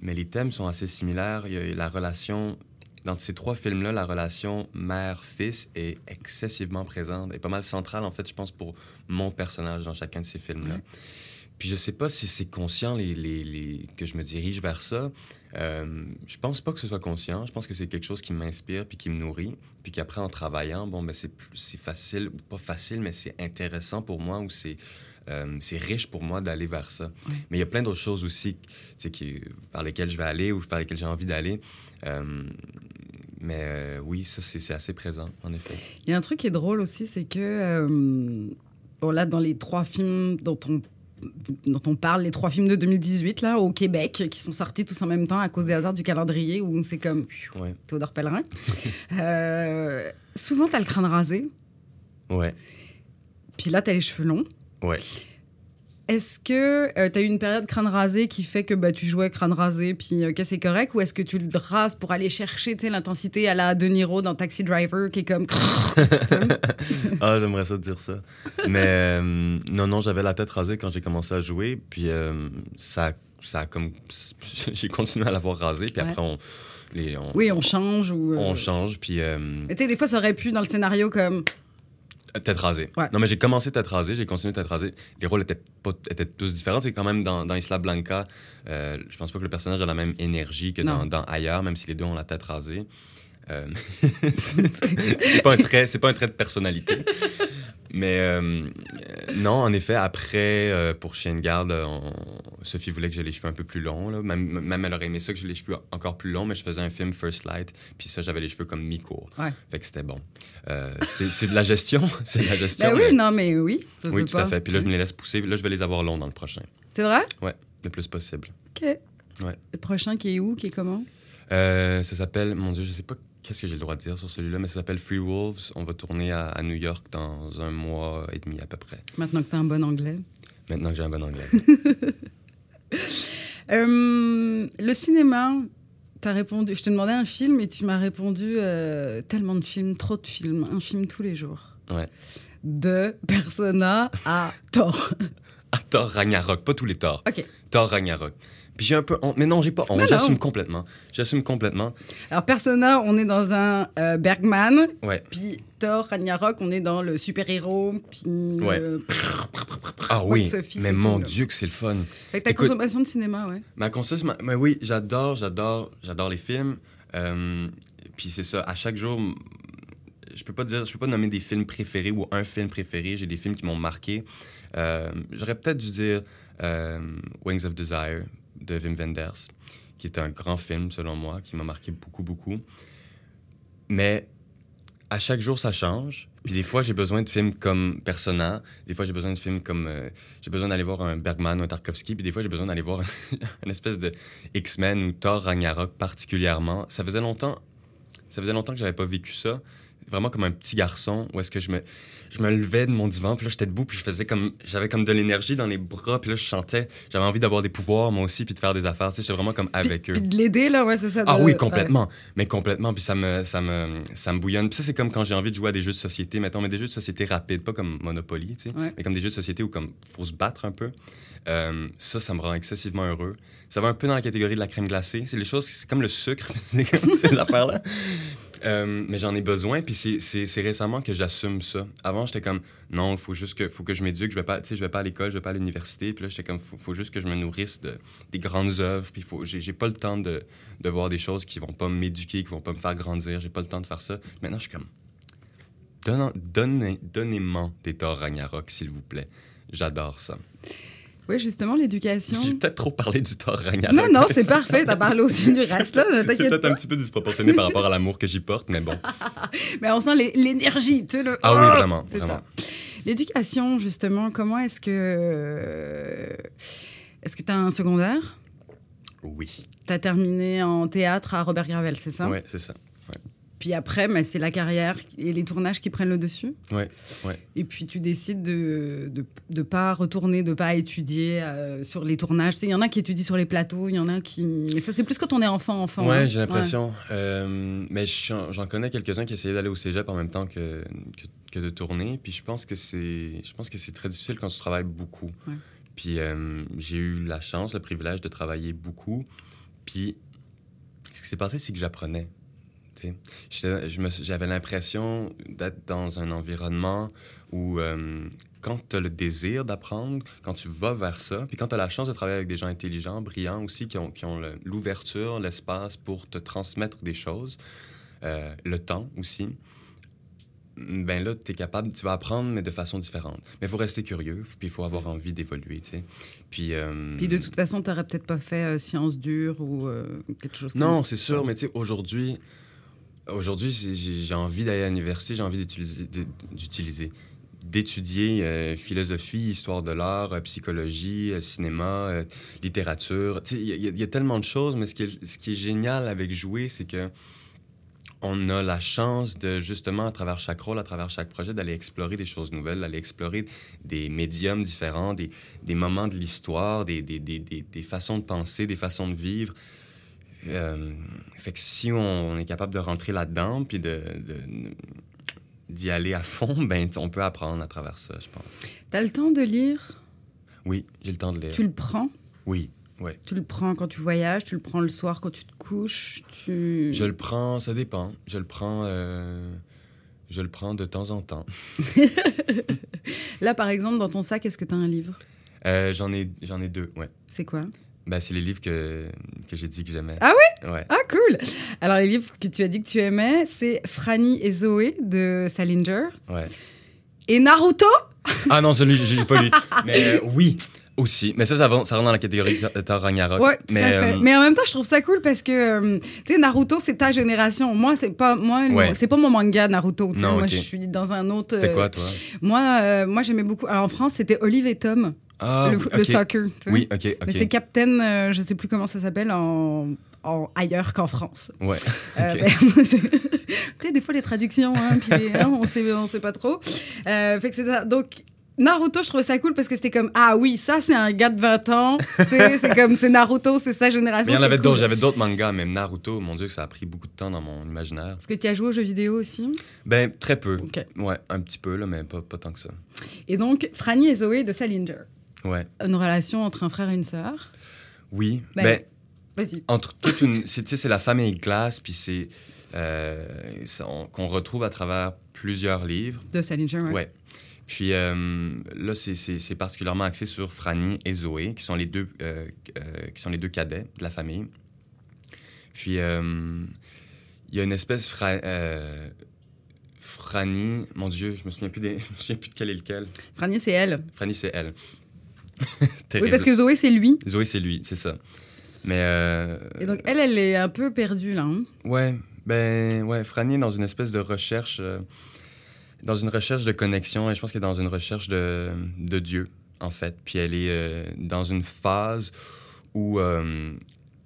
mais les thèmes sont assez similaires. Il y a la relation. Dans ces trois films-là, la relation mère-fils est excessivement présente et pas mal centrale, en fait, je pense, pour mon personnage dans chacun de ces films-là. Ouais. Puis je sais pas si c'est conscient les, les- les- que je me dirige vers ça. Euh, je pense pas que ce soit conscient. Je pense que c'est quelque chose qui m'inspire puis qui me nourrit. Puis qu'après, en travaillant, bon, ben, c'est plus- c'est facile, ou pas facile, mais c'est intéressant pour moi ou c'est euh, c'est riche pour moi d'aller vers ça. Mais il y a plein d'autres choses aussi qui, par lesquelles je vais aller ou vers lesquelles j'ai envie d'aller. Euh, mais euh, oui, ça, c'est c'est assez présent, en effet. Il y a un truc qui est drôle aussi, c'est que, bon, là, dans les trois films dont on, dont on parle, les trois films de 2018, là, au Québec, qui sont sortis tous en même temps à cause des hasards du calendrier, où c'est comme Ouais. Théodore Pellerin. Euh, souvent, t'as le crâne rasé, Ouais. puis là, t'as les cheveux longs. Ouais. Est-ce que tu as eu une période crâne rasé qui fait que bah, tu jouais crâne rasé puis euh, que c'est correct ou est-ce que tu le rases pour aller chercher l'intensité à la De Niro dans Taxi Driver qui est comme ah, j'aimerais ça te dire ça. Mais euh, non, non, j'avais la tête rasée quand j'ai commencé à jouer. Puis euh, ça, ça a comme. J'ai continué à l'avoir rasée. Puis Ouais. après, on, les, on, oui on change ou euh, on change. Puis euh, tu sais des fois ça aurait pu dans le scénario comme tête rasée. Ouais. Non, mais j'ai commencé tête rasée. J'ai continué tête rasée. Les rôles étaient, pas, étaient tous différents. C'est quand même dans, dans Isla Blanca. euh, je pense pas que le personnage a la même énergie que dans, dans Ailleurs, même si les deux ont la tête rasée. Euh, c'est pas un trait, c'est pas un trait de personnalité. Mais euh, euh, non, en effet, après, euh, pour Chien de garde, on- Sophie voulait que j'ai les cheveux un peu plus longs. Là. Même, même elle aurait aimé ça que j'ai les cheveux encore plus longs, mais je faisais un film First Light, puis ça, j'avais les cheveux comme mi-courts. Ouais. Fait que c'était bon. Euh, c'est c'est de la gestion. c'est de la gestion. ben mais- oui non mais oui oui, tout à fait. Puis là, je me les laisse pousser. Là, je vais les avoir longs dans le prochain. c'est vrai? Ouais, le plus possible. ok Ouais. le prochain qui est où qui est comment? Ça s'appelle, mon Dieu, je sais pas qu'est-ce que j'ai le droit de dire sur celui-là, mais ça s'appelle Free Wolves. On va tourner à, à New York dans un mois et demi à peu près. maintenant que t'as un bon anglais Maintenant que j'ai un bon anglais. Euh, le cinéma, as répondu. Je t'ai demandé un film et tu m'as répondu euh, tellement de films, trop de films, un film tous les jours. Ouais. De Persona à Thor. à Thor Ragnarok, pas tous les Thor. Ok. Thor Ragnarok. Puis j'ai un peu honte. Mais non, j'ai pas honte. Non. J'assume complètement. J'assume complètement. Alors Persona, on est dans un euh, Bergman. Ouais. Puis Thor, Ragnarok, on est dans le super-héros. Puis Ouais. le... Ah oui, mais mon tout. Dieu que c'est le fun. Fait que ta Écoute- consommation de cinéma, ouais. Ma consommation, mais oui, j'adore, j'adore, j'adore les films. Euh, puis c'est ça, à chaque jour, je peux pas dire, je peux pas nommer des films préférés ou un film préféré. J'ai des films qui m'ont marqué. Euh, J'aurais peut-être dû dire euh, Wings of Desire de Wim Wenders, qui est un grand film selon moi, qui m'a marqué beaucoup, beaucoup. Mais à chaque jour, ça change. Puis des fois, j'ai besoin de films comme Persona. Des fois, j'ai besoin de films comme... euh, j'ai besoin d'aller voir un Bergman ou un Tarkovsky. Puis des fois, j'ai besoin d'aller voir une espèce de X-Men ou Thor Ragnarok particulièrement. Ça faisait longtemps... Ça faisait longtemps que j'avais pas vécu ça. Vraiment comme un petit garçon, où est-ce que je me, je me levais de mon divan, puis là, j'étais debout, puis je faisais comme... J'avais comme de l'énergie dans les bras, puis là, je chantais. J'avais envie d'avoir des pouvoirs, moi aussi, puis de faire des affaires. Tu sais, j'étais vraiment comme avec puis, eux. puis de l'aider, là, ouais, c'est ça. Ah de- oui, ouais. complètement. Mais complètement. Puis ça me, ça me, ça me bouillonne. Puis ça, c'est comme quand j'ai envie de jouer à des jeux de société, mettons, mais des jeux de société rapides, pas comme Monopoly, tu sais, Ouais. mais comme des jeux de société où comme faut se battre un peu. Euh, ça, ça me rend excessivement heureux. Ça va un peu dans la catégorie de la crème glacée. C'est les choses, c'est comme le sucre, c'est comme ces affaires-là. Euh, mais j'en ai besoin, puis c'est- récemment que j'assume ça. Avant, j'étais comme, non, il faut juste que, faut que je m'éduque, je vais pas, je vais pas à l'école, je vais pas à l'université. Puis là, j'étais comme, faut, faut juste que je me nourrisse de, des grandes œuvres, puis j'ai pas le temps de, de voir des choses qui vont pas m'éduquer, qui vont pas me faire grandir. J'ai pas le temps de faire ça. Maintenant, je suis comme, Donne- donnez- donnez-moi des Thor Ragnarok, s'il vous plaît. J'adore ça. Oui, justement, l'éducation. J'ai peut-être trop parlé du Thor Ragnarok. Non, non, c'est parfait. T'as parlé aussi du reste, là. C'est T'inquiète peut-être un petit peu disproportionné par rapport à l'amour que j'y porte, mais bon. Mais on sent l'é- l'énergie, tu sais. le- Ah oui, Oh vraiment, C'est ça. L'éducation, justement, comment est-ce que. euh, Est-ce que tu as un secondaire? Oui. Tu as terminé en théâtre à Robert Gravel, c'est ça? Ouais, c'est ça. Puis après, mais c'est la carrière et les tournages qui prennent le dessus. Ouais, ouais. Et puis tu décides de de, de pas retourner, de pas étudier euh, sur les tournages. Il y en a qui étudient sur les plateaux, il y en a qui. Mais ça, c'est plus quand on est enfant, enfant. ouais, hein. j'ai l'impression. Euh, mais j'en j'en connais quelques-uns qui essayaient d'aller au cégep en même temps que, que, que de tourner. Puis je pense que c'est je pense que c'est très difficile quand tu travailles beaucoup. Ouais. Puis euh, j'ai eu la chance, le privilège de travailler beaucoup. Puis ce qui s'est passé, c'est que j'apprenais. J'avais l'impression d'être dans un environnement où, euh, quand tu as le désir d'apprendre, quand tu vas vers ça, puis quand tu as la chance de travailler avec des gens intelligents, brillants aussi, qui ont, qui ont le- l'ouverture, l'espace pour te transmettre des choses, euh, le temps aussi, ben là, tu es capable, tu vas apprendre, mais de façon différente. Mais il faut rester curieux, puis il faut avoir envie d'évoluer, tu sais. Puis, euh, Puis de toute façon, tu n'aurais peut-être pas fait euh, sciences dures ou euh, quelque chose comme non, c'est sûr, mais tu sais, aujourd'hui, aujourd'hui, j'ai- envie d'aller à l'université, j'ai envie d'utiliser, d'étudier euh, philosophie, histoire de l'art, euh, psychologie, euh, cinéma, littérature. Il y, y a- tellement de choses, mais ce qui est, génial avec jouer, c'est que on a la chance de, justement, à travers chaque rôle, à travers chaque projet, d'aller explorer des choses nouvelles, d'aller explorer des médiums différents, des, moments de l'histoire, des façons de penser, des façons de vivre. Euh, fait que si on, on est capable de rentrer là-dedans, puis de, de- d'y aller à fond, ben, on peut apprendre à travers ça, je pense. Tu as le temps de lire? Oui, j'ai le temps de lire. Tu le prends? Oui, ouais. Tu le prends quand tu voyages, tu le prends le soir quand tu te couches, tu... Je le prends, ça dépend. Je le prends, euh, je le prends de temps en temps. Là, par exemple, dans ton sac, est-ce que tu as un livre? Euh, j'en ai, j'en ai deux, ouais. C'est quoi? Ben, c'est les livres que, que j'ai dit que j'aimais. Ah oui? Ouais. Ah, cool Alors, les livres que tu as dit que tu aimais, c'est Franny et Zoé de Salinger ouais. et Naruto? Ah non, celui, je l'ai pas lu. Mais euh, oui, aussi. Mais ça, ça, va- ça rentre dans la catégorie Thor Ragnarok. Ouais, tout mais, à fait. euh, Mais en même temps, je trouve ça cool parce que, euh, tu sais, Naruto, c'est ta génération. Moi, c'est pas, moi, le- Ouais. c'est pas mon manga Naruto. Non, moi, je suis dans un autre. C'était quoi, toi? Moi, moi, j'aimais beaucoup. Alors, en France, c'était Olive et Tom, Ah, le, oui, le ok. soccer. tu sais. Oui, ok. Mais c'est Captain, euh, je sais plus comment ça s'appelle en, en ailleurs qu'en France. Ouais. Euh, ben, sais, des fois les traductions, hein, puis les- hein, on sait, on sait pas trop. Euh, fait que c'est ça. Donc Naruto, je trouvais ça cool parce que c'était comme ah oui, ça c'est un gars de 20 ans, c'est comme c'est Naruto, c'est sa génération. Mais il y en avait cool. d'autres. J'avais d'autres mangas, même Naruto, mon Dieu, ça a pris beaucoup de temps dans mon imaginaire. Est-ce que tu as joué aux jeux vidéo aussi? Ben, très peu. Ouais, un petit peu, là, mais pas, pas tant que ça. Et donc, Franny et Zoé de Salinger. Ouais. Une relation entre un frère et une sœur. Oui. Ben, Ben, Vas-y. entre toute une. C'est, la famille Glace, puis c'est. euh, qu'on retrouve à travers plusieurs livres. De Salinger, ouais. Ouais. Puis euh, là, c'est, particulièrement axé sur Franny et Zoé, qui sont les deux, euh, qui sont les deux cadets de la famille. Puis il y a une espèce. Fra- Franny, mon Dieu, je me souviens plus, des, je me souviens plus de quel est lequel. Franny, c'est elle. Franny, c'est elle. Oui, parce que Zoé, c'est lui. Zoé, c'est lui, c'est ça. Mais. euh, Et donc, elle, elle est un peu perdue, là. hein. Ouais, ben ouais, Franny est dans une espèce de recherche, euh, dans une recherche de connexion, et je pense qu'elle est dans une recherche de, de Dieu, en fait. Puis elle est euh, dans une phase où euh,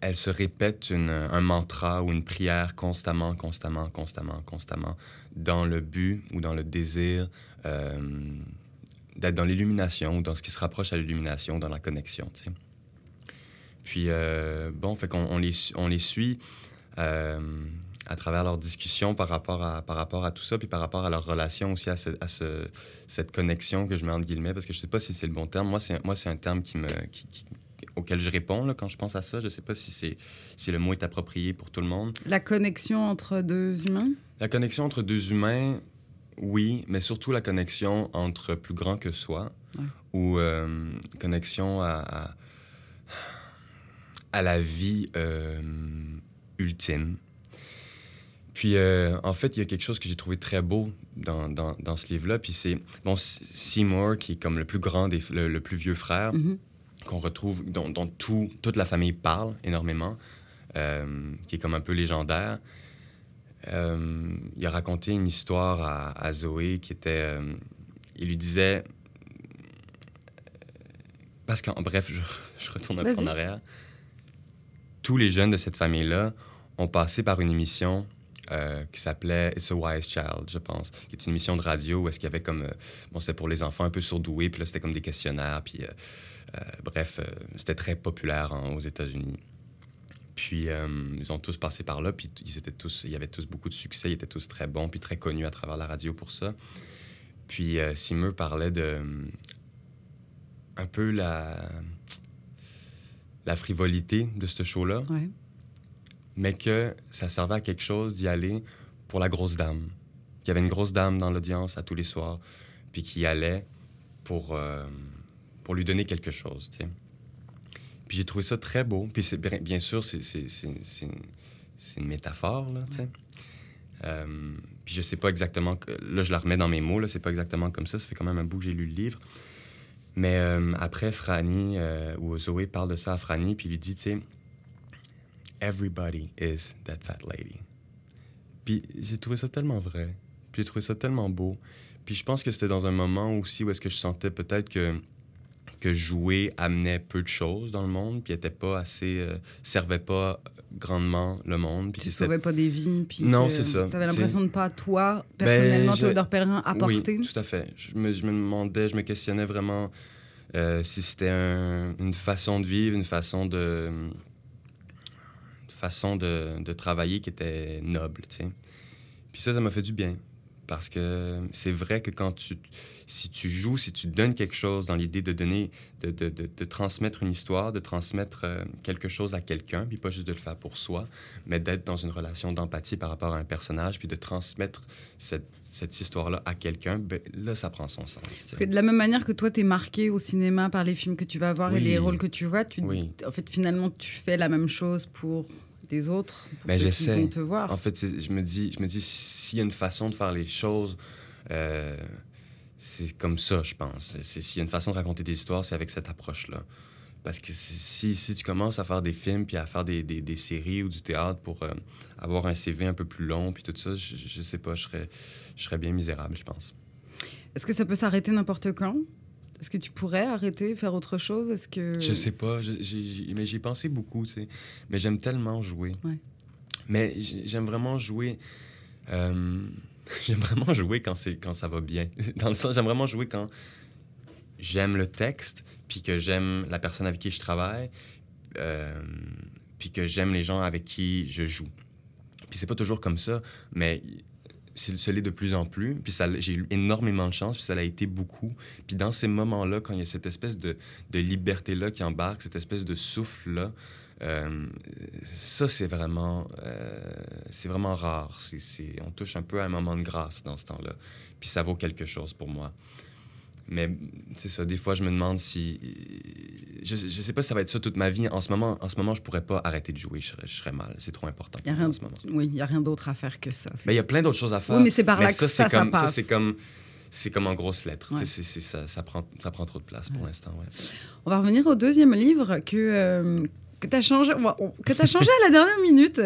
elle se répète une- un mantra ou une prière constamment, constamment, constamment, constamment, dans le but ou dans le désir euh, d'être dans l'illumination ou dans ce qui se rapproche à l'illumination, dans la connexion. Puis, euh, bon, fait qu'on on les, su- on les suit euh, à travers leurs discussions par rapport, à, par rapport à tout ça, puis par rapport à leur relation aussi, à, ce- à ce- cette connexion que je mets entre guillemets, parce que je sais pas si c'est le bon terme. Moi, c'est, moi, c'est un terme qui me, qui- qui- auquel je réponds là, quand je pense à ça. Je sais pas si, c'est, si le mot est approprié pour tout le monde. La connexion entre deux humains? La connexion entre deux humains, oui, mais surtout la connexion entre plus grand que soi, Ouais. ou euh, connexion à, à, à la vie euh, ultime. Puis, euh, en fait, il y a quelque chose que j'ai trouvé très beau dans, dans, dans ce livre-là. Puis c'est, bon, Seymour, qui est comme le plus grand, des, le, le plus vieux frère, Mhm. qu'on retrouve, dont, dont tout, toute la famille parle énormément, qui est comme un peu légendaire. Euh, il a raconté une histoire à, à Zoé qui était. euh, il lui disait. Parce qu'en bref, je, je retourne un peu en arrière. Tous les jeunes de cette famille-là ont passé par une émission euh, qui s'appelait It's a Wise Child, je pense, qui est une émission de radio où est-ce qu'il y avait comme. euh, bon, c'était pour les enfants un peu surdoués, puis là, c'était comme des questionnaires, puis. euh, euh, bref, euh, c'était très populaire hein, aux États-Unis. Puis euh, ils ont tous passé par là, puis ils étaient tous, il y avait tous beaucoup de succès, ils étaient tous très bons, puis très connus à travers la radio pour ça. Puis euh, Simeux parlait de euh, un peu la la frivolité de ce show-là, Ouais. mais que ça servait à quelque chose d'y aller pour la grosse dame. Il y avait une grosse dame dans l'audience à tous les soirs, puis qui y allait pour, euh, pour lui donner quelque chose, tu sais. Puis j'ai trouvé ça très beau. Puis c'est bien, sûr, c'est, une métaphore, là. Euh, puis je sais pas exactement... Là, je la remets dans mes mots, là, c'est pas exactement comme ça. Ça fait quand même un bout que j'ai lu le livre. Mais euh, après, Franny, euh, ou Zoé parle de ça à Franny, puis lui dit, tu sais, « Everybody is that fat lady. » Puis j'ai trouvé ça tellement vrai. Puis j'ai trouvé ça tellement beau. Puis je pense que c'était dans un moment aussi où est-ce que je sentais peut-être que que jouer amenait peu de choses dans le monde, puis était pas assez, euh, servait pas grandement le monde. Puis Tu sauvais pas des vies. Puis Non, c'est ça. T'avais l'impression de pas, toi, personnellement, je- Théodore Pellerin, apporter. Oui, tout à fait. Je me, je me demandais, je me questionnais vraiment euh, si c'était un- une façon de vivre, une façon de, une façon de, de travailler qui était noble, tu sais. Puis ça, ça m'a fait du bien. Parce que c'est vrai que quand tu, si tu joues, si tu donnes quelque chose dans l'idée de donner, de, de, de, de transmettre une histoire, de transmettre euh, quelque chose à quelqu'un, puis pas juste de le faire pour soi, mais d'être dans une relation d'empathie par rapport à un personnage, puis de transmettre cette, cette histoire-là à quelqu'un, ben, là, ça prend son sens. tu. Parce que de la même manière que toi, t'es marqué au cinéma par les films que tu vas voir et les rôles que tu vois, tu, Oui. en fait, finalement, tu fais la même chose pour les autres, pour Ben, ceux qui vont te voir. En fait, je me dis, je me dis s'il y a une façon de faire les choses, euh, c'est comme ça, je pense. S'il y a une façon de raconter des histoires, c'est avec cette approche-là. Parce que si, si, si tu commences à faire des films, puis à faire des, des, des séries ou du théâtre pour euh, avoir un CV un peu plus long, puis tout ça, je, je sais pas, je serais, je serais bien misérable, je pense. Est-ce que ça peut s'arrêter n'importe quand? Est-ce que tu pourrais arrêter, faire autre chose? Est-ce que Je sais pas, je- mais j'y ai pensé beaucoup, tu sais. Mais j'aime tellement jouer. Ouais. Mais j'aime vraiment jouer. euh, j'aime vraiment jouer quand, c'est, quand ça va bien. Dans le sens, j'aime vraiment jouer quand j'aime le texte, puis que j'aime la personne avec qui je travaille, euh, puis que j'aime les gens avec qui je joue. Puis c'est pas toujours comme ça, mais ce l'est de plus en plus. Puis j'ai eu énormément de chance, puis ça l'a été beaucoup. Puis dans ces moments-là, quand il y a cette espèce de, de liberté-là qui embarque, cette espèce de souffle-là, euh, ça, c'est vraiment, euh, c'est vraiment rare. C'est, on touche un peu à un moment de grâce dans ce temps-là. Puis ça vaut quelque chose pour moi. Mais c'est ça, des fois, je me demande si. Je, je sais pas si ça va être ça toute ma vie. En ce moment, en ce moment je pourrais pas arrêter de jouer. Je serais, je serais mal. C'est trop important a rien, en ce moment. Oui, il n'y a rien d'autre à faire que ça. Mais il y a plein d'autres choses à faire. Oui, mais c'est par là que ça, ça, comme, ça, c'est comme c'est comme en grosses lettres. ça, ça, prend, ça prend trop de place pour l'instant. Ouais. On va revenir au deuxième livre que, euh, que tu as changé, que as changé à la dernière minute,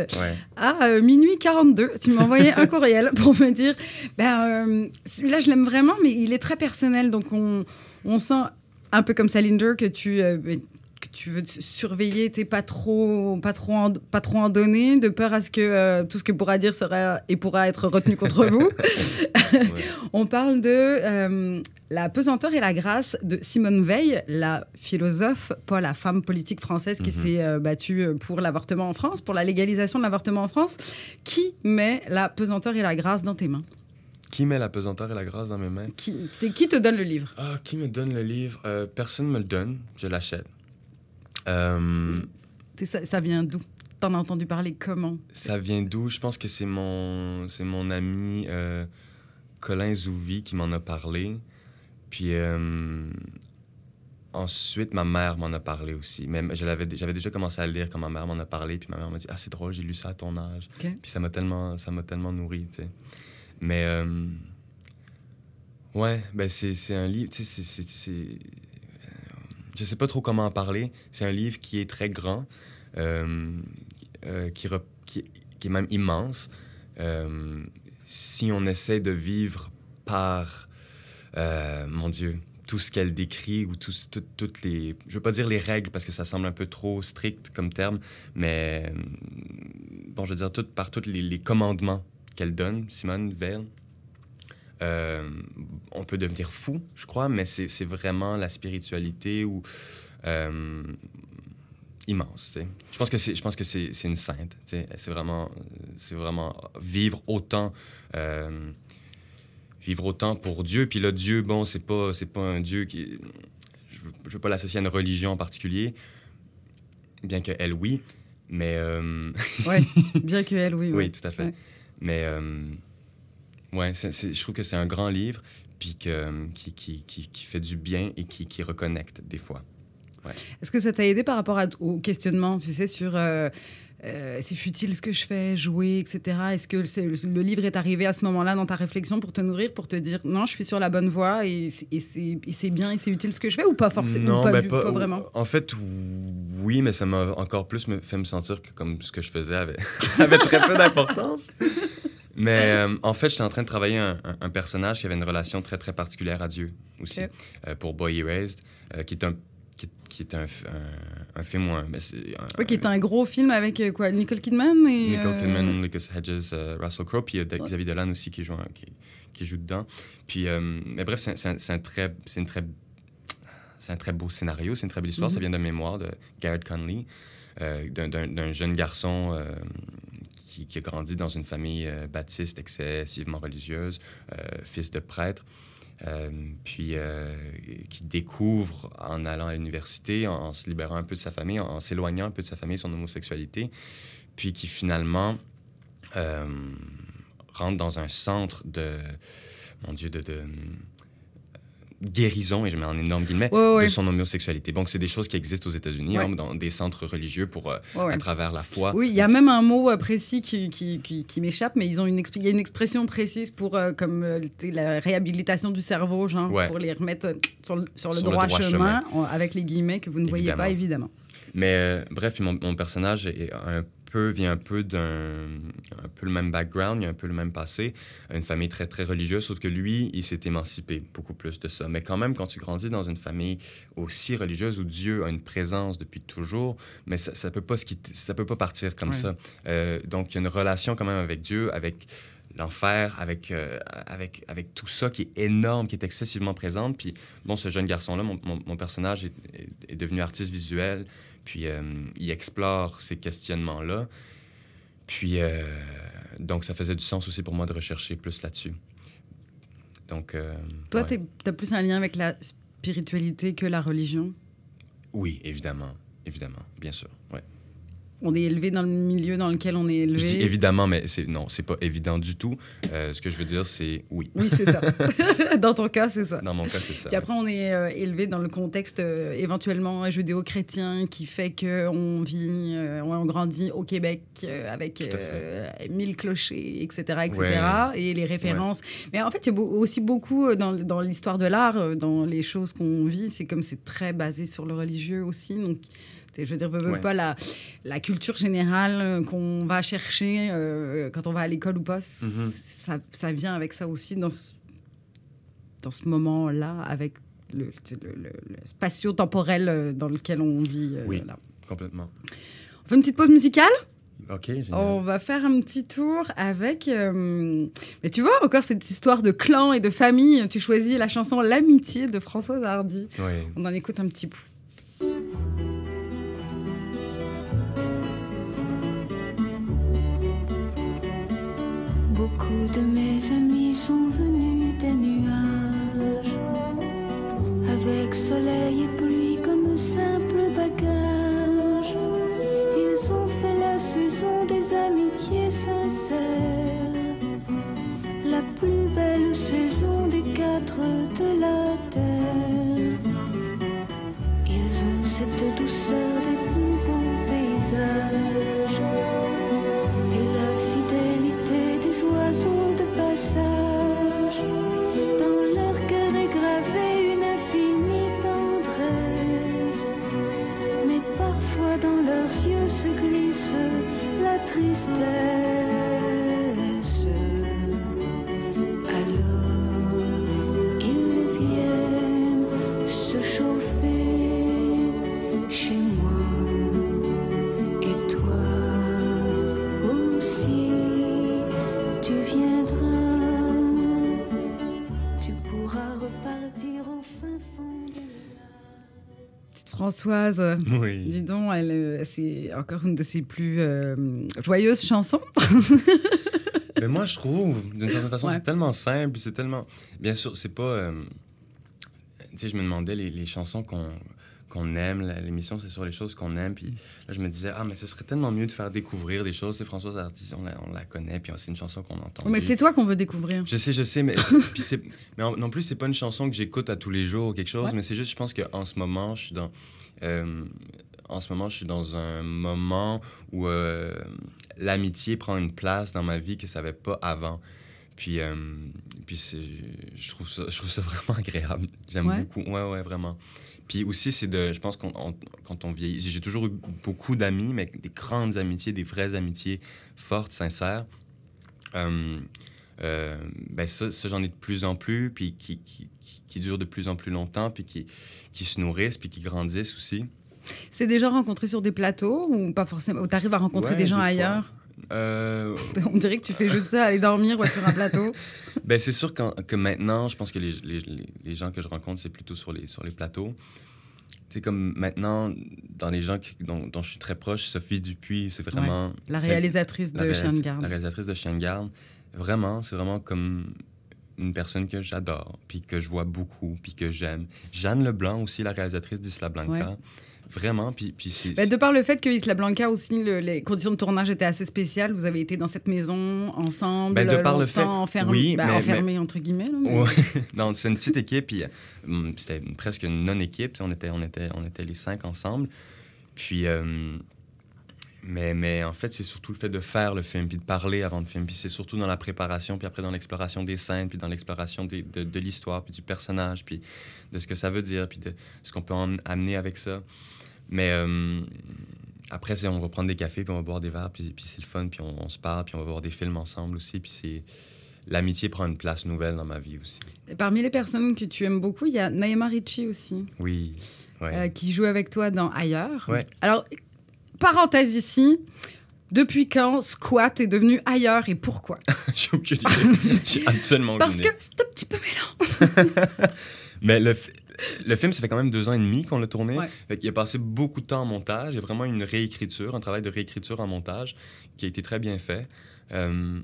à euh, minuit 42. Tu m'as envoyé un courriel pour me dire, ben, euh, celui-là, je l'aime vraiment, mais il est très personnel. Donc, on, on sent un peu comme Salinger que tu, euh, que tu veux surveiller, t'es pas trop, pas trop, en, pas trop en donner, de peur à ce que euh, tout ce que pourra dire sera et pourra être retenu contre vous. On parle de euh, la pesanteur et la grâce de Simone Veil, la philosophe, pas la femme politique française qui mhm. s'est euh, battue pour l'avortement en France, pour la légalisation de l'avortement en France. Qui met la pesanteur et la grâce dans tes mains? Qui met la pesanteur et la grâce dans mes mains? Qui, qui te donne le livre? Ah, qui me donne le livre? personne ne me le donne. Je l'achète. Euh, ça, vient d'où? T'en as entendu parler comment? Ça vient d'où? Je pense que c'est mon, c'est mon ami euh, Colin Zouvi qui m'en a parlé. Puis euh, ensuite, ma mère m'en a parlé aussi. Mais j'avais, j'avais déjà commencé à lire quand ma mère m'en a parlé. Puis ma mère m'a dit Ah, c'est drôle, j'ai lu ça à ton âge. Puis ça m'a tellement, ça m'a tellement nourri. sais. Mais ouais, ben c'est, c'est un livre. C'est, c'est, je sais pas trop comment en parler. C'est un livre qui est très grand, euh, euh, qui, est même immense. Euh, si on essaie de vivre par, mon Dieu, tout ce qu'elle décrit ou tout, toutes les... Je veux pas dire les règles parce que ça semble un peu trop strict comme terme, mais bon, je veux dire par tous les, les commandements qu'elle donne, Simone Veil, euh, on peut devenir fou, je crois, mais c'est vraiment la spiritualité ou euh, immense. Je pense que c'est je pense que c'est une sainte. C'est vraiment c'est vraiment vivre autant euh, vivre autant pour Dieu. Puis là, Dieu, bon, c'est pas c'est pas un Dieu qui je veux, veux pas l'associer à une religion en particulier, bien que elle oui, mais ouais, bien que elle oui. Oui, tout à fait. Mais Ouais, je trouve que c'est un grand livre, puis que, qui, qui, qui, fait du bien et qui, qui reconnecte des fois. Ouais. Est-ce que ça t'a aidé par rapport au questionnement, tu sais, sur euh, euh, c'est futile ce que je fais, jouer, etc. Est-ce que le livre est arrivé à ce moment-là dans ta réflexion pour te nourrir, pour te dire non, je suis sur la bonne voie et, c'est bien et c'est utile ce que je fais ou pas forcément Non, pas, ben, pas, vraiment? En fait, oui, mais ça m'a encore plus me, fait me sentir que comme ce que je faisais avait, avait très peu d'importance. Mais euh, en fait, j'étais en train de travailler un, personnage qui avait une relation très, très particulière à Dieu aussi, euh, pour Boy Erased, euh, qui est un qui, est un, un, film oui, qui est un gros film avec quoi Nicole Kidman et... Nicole Kidman, Lucas Hedges, Russell Crowe, puis Xavier Dolan aussi qui joue, qui, qui, joue dedans. Puis, mais bref, c'est un, très... C'est une très... C'est un très beau scénario, c'est une très belle histoire. Ça mhm. vient de mémoire de Garrett Conley, d'un jeune garçon qui, a grandi dans une famille euh, baptiste excessivement religieuse, euh, fils de prêtre. Euh, puis qui découvre en allant à l'université, en, se libérant un peu de sa famille, en, s'éloignant un peu de sa famille, son homosexualité, puis qui finalement rentre dans un centre de, mon Dieu, de guérison, et je mets en énorme guillemets, de son homosexualité. Donc, c'est des choses qui existent aux États-Unis, hein, dans des centres religieux pour, euh, à travers la foi. Oui, il y a même un mot euh, précis qui, qui, qui, m'échappe, mais ils ont une il y a une expression précise pour euh, comme la réhabilitation du cerveau, genre, pour les remettre sur, le, sur le, droit, chemin, avec les guillemets que vous ne voyez pas, évidemment. Mais bref, mon, mon, personnage est un peu, vient un peu d'un un peu le même background, il a un peu le même passé, une famille très très religieuse, sauf que lui, il s'est émancipé beaucoup plus de ça. Mais quand même, quand tu grandis dans une famille aussi religieuse où Dieu a une présence depuis toujours, mais ça, ça peut pas ça peut pas partir comme ça. Euh, donc il y a une relation quand même avec Dieu, avec l'enfer avec, euh, avec, avec tout ça qui est énorme, qui est excessivement présent. Puis, bon, ce jeune garçon-là, mon, mon, personnage est, est, devenu artiste visuel, puis euh, il explore ces questionnements-là. Puis, euh, donc, ça faisait du sens aussi pour moi de rechercher plus là-dessus. Donc. Toi, tu as plus un lien avec la spiritualité que la religion? Oui, évidemment. Évidemment, bien sûr. On est élevé dans le milieu dans lequel on est élevé. Je dis évidemment, mais c'est non, c'est pas évident du tout. Euh, ce que je veux dire, c'est oui. Oui, c'est ça. dans ton cas, c'est ça. Dans mon cas, c'est ça. Puis après, on est euh, élevé dans le contexte euh, éventuellement judéo-chrétien qui fait qu'on vit, on grandit au Québec avec mille clochers, etc., etc. Et les références. Mais en fait, il y a aussi beaucoup dans, dans l'histoire de l'art, dans les choses qu'on vit, c'est comme c'est très basé sur le religieux aussi. Donc je veux dire, veux, pas la, la, culture générale euh, qu'on va chercher euh, quand on va à l'école ou pas, mm-hmm. ça, ça, vient avec ça aussi dans ce, dans ce moment-là, avec le, le, spatio-temporel euh, dans lequel on vit. oui, complètement. On fait une petite pause musicale? Ok, génial. On va faire un petit tour avec. Mais tu vois, encore cette histoire de clan et de famille. Tu choisis la chanson L'amitié de Françoise Hardy. Oui. On en écoute un petit bout. Beaucoup de mes amis sont venus des nuages, avec soleil et pluie Françoise. Oui. Dis donc, elle, euh, c'est encore une de ses plus euh, joyeuses chansons. Mais moi, je trouve, d'une certaine façon, c'est tellement simple, c'est tellement. Bien sûr, c'est pas. Euh, tu sais, je me demandais les chansons qu'on qu'on aime. L'émission, c'est sur les choses qu'on aime. Puis là, je me disais, ah, mais ce serait tellement mieux de faire découvrir des choses. C'est Françoise Hardy, on la, on la connaît, puis c'est une chanson qu'on entend. Mais c'est toi qu'on veut découvrir. Je sais, je sais, mais, puis mais non plus, c'est pas une chanson que j'écoute à tous les jours ou quelque chose, mais c'est juste, je pense qu'en ce moment, je suis dans. Euh, en ce moment, je suis dans un moment où euh, l'amitié prend une place dans ma vie que ça n'avait pas avant. Puis, euh, puis je, trouve ça, je trouve ça vraiment agréable. J'aime beaucoup. Ouais, ouais, vraiment. Puis aussi, c'est de. Je pense qu'on quand on vieillit. J'ai toujours eu beaucoup d'amis, mais des grandes amitiés, des vraies amitiés fortes, sincères. Euh, euh, ben ça, ça j'en ai de plus en plus, puis qui, qui, qui, durent de plus en plus longtemps, puis qui, qui se nourrissent, puis qui grandissent aussi. C'est déjà rencontré sur des plateaux ou pas forcément Ou tu arrives à rencontrer des gens ailleurs? Euh... On dirait que tu fais juste ça, aller dormir ou être sur un plateau. ben, c'est sûr que maintenant, je pense que les, les, les, gens que je rencontre, c'est plutôt sur les, sur les plateaux. C'est comme maintenant, dans les gens qui, dont, je suis très proche, Sophie Dupuis, c'est vraiment... la réalisatrice de Chien de garde. La réalisatrice de Chien de garde. Vraiment, c'est vraiment comme une personne que j'adore, puis que je vois beaucoup, puis que j'aime. Jeanne Leblanc aussi, la réalisatrice d'Isla Blanca. Vraiment, puis, puis. Ben, de par le fait que Isla Blanca aussi, les conditions de tournage étaient assez spéciales, vous avez été dans cette maison ensemble, ben, de par le fait... enfermé, oui, ben, enfermé entre guillemets. non, c'est une petite équipe, puis euh, c'était presque une non-équipe, on était, on, était, on était les cinq ensemble. Puis... Euh, mais, mais en fait, c'est surtout le fait de faire le film, puis de parler avant le film. Puis c'est surtout dans la préparation, puis après dans l'exploration des scènes, puis dans l'exploration de, de l'histoire, puis du personnage, puis de ce que ça veut dire, puis de ce qu'on peut amener avec ça. Mais euh, après, on va prendre des cafés, puis on va boire des verres, puis, puis c'est le fun, puis on, se parle, puis on va voir des films ensemble aussi. Puis c'est l'amitié prend une place nouvelle dans ma vie aussi. Et parmi les personnes que tu aimes beaucoup, il y a Naïma Ricci aussi. Oui. Euh, qui joue avec toi dans Ailleurs. Ouais. Alors, parenthèse ici, Depuis quand Squat est devenu ailleurs et pourquoi? J'ai aucune idée. J'ai absolument aucune Parce que c'est un petit peu mélange. Mais le, le film, ça fait quand même deux ans et demi qu'on l'a tourné. Ouais. Qu'il a passé beaucoup de temps en montage. Il y a vraiment une réécriture, un travail de réécriture en montage qui a été très bien fait. Euh,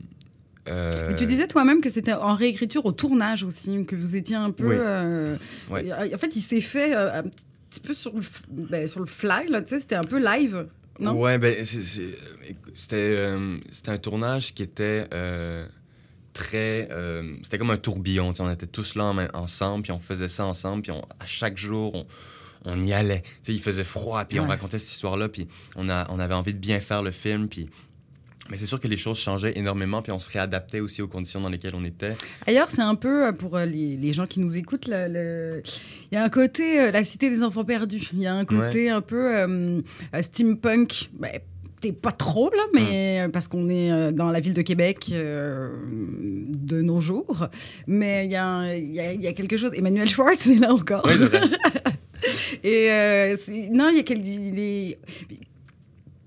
euh, Tu disais toi-même que c'était en réécriture au tournage aussi, que vous étiez un peu. Oui. euh, Ouais. En fait, il s'est fait un petit peu sur le, f- ben, sur le fly, là, tu sais, c'était un peu live. Non? Ouais, ben, c'était euh, c'était un tournage qui était euh, très. euh, c'était comme un tourbillon. On était tous là en ensemble, puis on faisait ça ensemble, puis on- à chaque jour, on, on y allait. Il faisait froid, puis on racontait cette histoire-là, puis on, a, on avait envie de bien faire le film, puis. Mais c'est sûr que les choses changeaient énormément, puis on se réadaptait aussi aux conditions dans lesquelles on était. Ailleurs, c'est un peu, euh, pour euh, les, les gens qui nous écoutent, le- il y a un côté euh, la cité des enfants perdus. Il y a un côté un peu euh, steampunk. Ben, T'es pas trop là, mais euh, parce qu'on est dans la ville de Québec euh, de nos jours. Mais il y, y y a quelque chose. Emmanuel Schwartz est là encore. Et non, il y a quel, il est-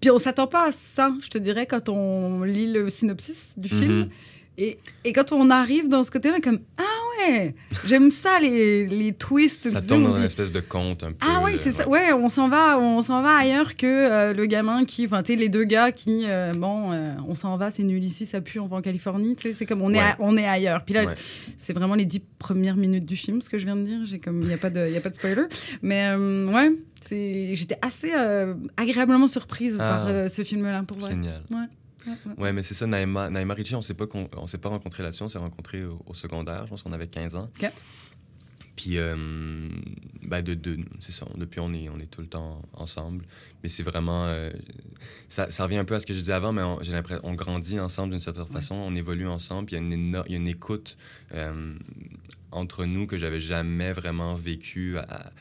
Puis on s'attend pas à ça, je te dirais, quand on lit le synopsis du film. Mhm. Et, et quand on arrive dans ce côté-là, comme Ah ouais, j'aime ça, les, les twists. Ça on dans une espèce de conte un peu. Ah ouais, euh, c'est ça. Ouais, on s'en va, on s'en va ailleurs que euh, le gamin qui, enfin, tu sais, les deux gars qui, euh, bon, euh, on s'en va, c'est nul ici, ça pue, on va en Californie. Tu sais, c'est comme on est, on est ailleurs. Puis là, Ouais. c'est vraiment les dix premières minutes du film, ce que je viens de dire. J'ai comme, il n'y a pas de, il y a pas de spoiler. Mais euh, ouais, c'est, j'étais assez euh, agréablement surprise Ah. par euh, ce film-là pour. Génial. Ouais, ouais. Ouais, mais c'est ça, Naïma, Naïma Ricci, on s'est pas, con- on s'est pas rencontrés là-dessus, on s'est rencontrés au, au secondaire, je pense qu'on avait 15 ans. Ok. Puis, euh, ben de, de- c'est ça, depuis on est, on est tout le temps ensemble. Mais c'est vraiment, euh, ça, ça revient un peu à ce que je disais avant, mais j'ai l'impression, on grandit ensemble d'une certaine façon, on évolue ensemble, il y y a une écoute euh, entre nous que j'avais jamais vraiment vécu à-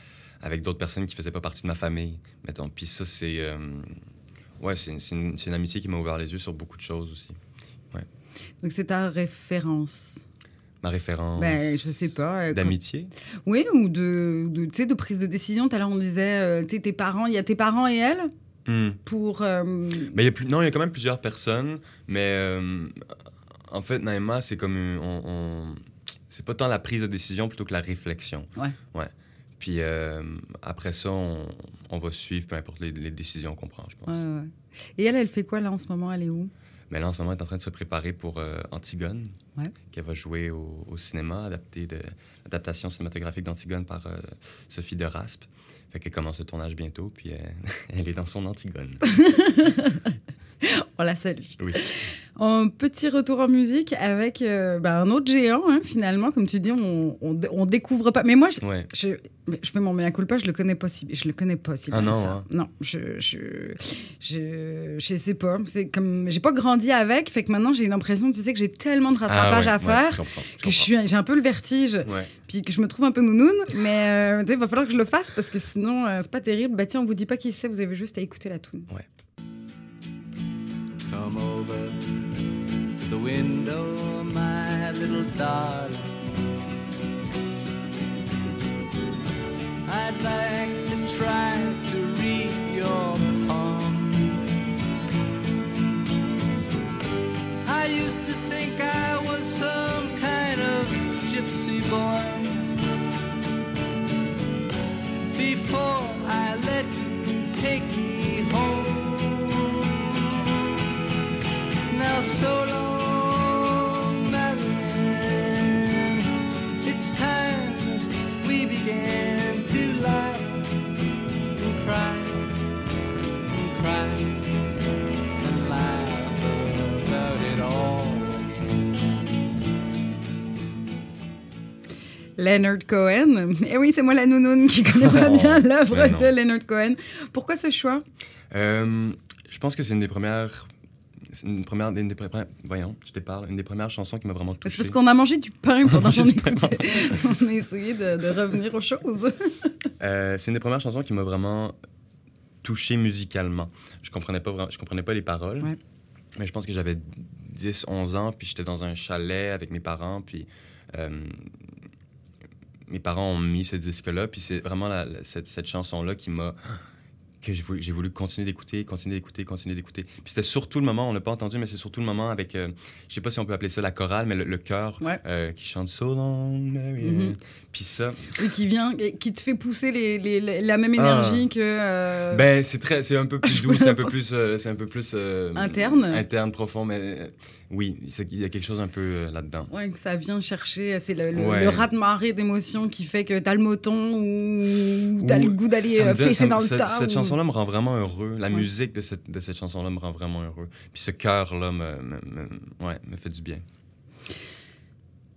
avec d'autres personnes qui faisaient pas partie de ma famille, mettons. Puis ça, c'est... euh, Ouais, c'est une, amitié qui m'a ouvert les yeux sur beaucoup de choses aussi. Donc c'est ta référence? Ma référence Ben, je sais pas. euh, quand- d'amitié? Oui, ou de, de, de prise de décision. Tout à l'heure, on disait, euh, tu tes parents, il y a tes parents et elle Hmm. pour. euh, Ben, y a plus... Non, il y a quand même plusieurs personnes, mais euh, en fait, Naïma, c'est comme on, on- C'est pas tant la prise de décision plutôt que la réflexion. Ouais. Ouais. Puis euh, après ça, on, on va suivre peu importe les, les décisions qu'on prend, je pense. ouais, ouais. Et elle, elle fait quoi là en ce moment? Elle est où? Mais là, en ce moment, elle est en train de se préparer pour euh, Antigone, Ouais. qu'elle va jouer au, au cinéma, adapté de l'adaptation cinématographique d'Antigone par euh, Sophie de Raspe. Fait qu'elle commence le tournage bientôt, puis elle est dans son Antigone. On la salue. Oui. Un petit retour en musique avec euh, bah, un autre géant, hein, finalement. Comme tu dis, on, on, on découvre pas. Mais moi, je, Ouais. je, je fais mon mea culpa, je le connais pas si, je le connais pas si Ah bien non, que ça. hein. Non, je, je, je, je sais pas. C'est comme, j'ai pas grandi avec, fait que maintenant j'ai l'impression, tu sais, que j'ai tellement de rattrapage Ah à ouais, ouais, faire. que je suis, j'ai un peu le vertige, Ouais. puis que je me trouve un peu nounoune, mais euh, il va falloir que je le fasse parce que sinon euh, c'est pas terrible. Bah tiens, on vous dit pas qui c'est, vous avez juste à écouter la tune. Come over to the window, my little darling. I'd like to try to read your palm. I used to think I was some kind of gypsy boy. Before Leonard Cohen. Et oui, c'est moi la nounoune qui connaît pas Oh, bien l'œuvre de Leonard Cohen. Pourquoi ce choix? Euh, je pense que c'est une des premières. C'est une première, une des premières, voyons, je te parle, une des premières chansons qui m'a vraiment C'est touché. parce qu'on a mangé du pain pendant qu'on écoutait. On a essayé de, de revenir aux choses. Euh, c'est une des premières chansons qui m'a vraiment touché musicalement. Je comprenais pas je comprenais pas les paroles. Ouais. Mais je pense que j'avais 10, 11 ans, puis j'étais dans un chalet avec mes parents, puis euh, mes parents ont mis ce disque-là, puis c'est vraiment la- la- cette, cette chanson-là qui m'a que j'ai voulu, continuer d'écouter, continuer d'écouter, continuer d'écouter. Puis c'était surtout le moment, on l'a pas entendu, mais c'est surtout le moment avec, euh, je sais pas si on peut appeler ça la chorale, mais le, le chœur Ouais. euh, qui chante So Long, Mary. Mhm. Puis ça, Oui, qui vient, qui te fait pousser les, les- les- la même Ah. énergie que. euh, ben c'est très, c'est un peu plus doux, c'est un peu plus, euh, c'est un peu plus Interne. interne, profond, mais oui, il y a quelque chose un peu euh, là-dedans. Ouais, que ça vient chercher, c'est le, le, Ouais. le raz-de-marée d'émotions qui fait que t'as le moton ou t'as le goût d'aller euh, fesser dans le tas. cette ou- chanson-là me rend vraiment heureux. La Ouais. musique de cette, de cette chanson-là me rend vraiment heureux. Puis ce cœur-là me, me, me- ouais, me fait du bien.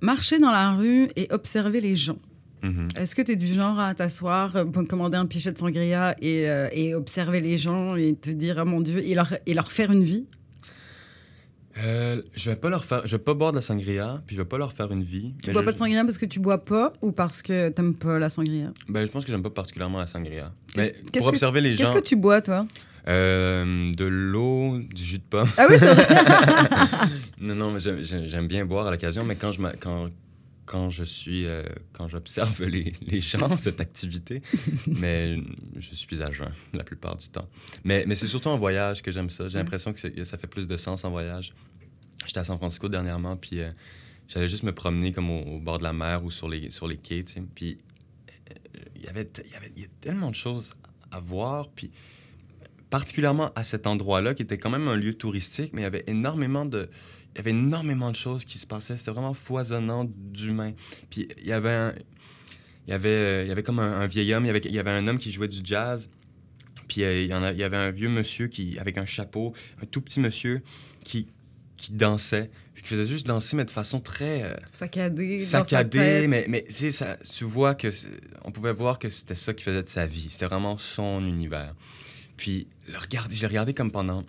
Marcher dans la rue et observer les gens. Mhm. Est-ce que tu es du genre à t'asseoir, euh, commander un pichet de sangria et, euh, et observer les gens et te dire, oh mon Dieu, et leur, et leur faire une vie? Euh, je vais pas leur faire, je vais pas boire de la sangria, puis je vais pas leur faire une vie. Tu mais bois je, pas de sangria parce que tu bois pas ou parce que t'aimes pas la sangria? Ben, je pense que j'aime pas particulièrement la sangria. Qu'est-ce- Mais qu'est-ce pour que- observer les Qu'est-ce gens, que tu bois, toi? Euh, de l'eau, du jus de pomme. Ah oui, c'est vrai non, non, mais j'aime- bien boire à l'occasion, mais quand je quand quand je suis euh, quand j'observe les, les gens cette activité, mais je suis à jeun la plupart du temps. Mais mais c'est surtout en voyage que j'aime ça. J'ai l'impression que ça fait plus de sens en voyage. J'étais à San Francisco dernièrement, puis euh, j'allais juste me promener comme au, au bord de la mer ou sur les sur les quais, tu sais. Puis euh, il y avait y avait y a tellement de choses à voir, puis particulièrement à cet endroit-là, qui était quand même un lieu touristique, mais il y avait énormément de, il y avait énormément de choses qui se passaient. C'était vraiment foisonnant d'humains. Puis il y avait un, il y avait, euh, il y avait comme un, un vieil homme, il y avait, il y avait un homme qui jouait du jazz. Puis euh, il, y en a, il y avait un vieux monsieur qui, avec un chapeau, un tout petit monsieur qui, qui dansait, puis qui faisait juste danser, mais de façon très euh, Saccadé. dans sa saccadé, tête. mais, mais ça- tu vois que on pouvait voir que c'était ça qui faisait de sa vie. C'était vraiment son univers. Puis le regarder, j'ai regardé comme pendant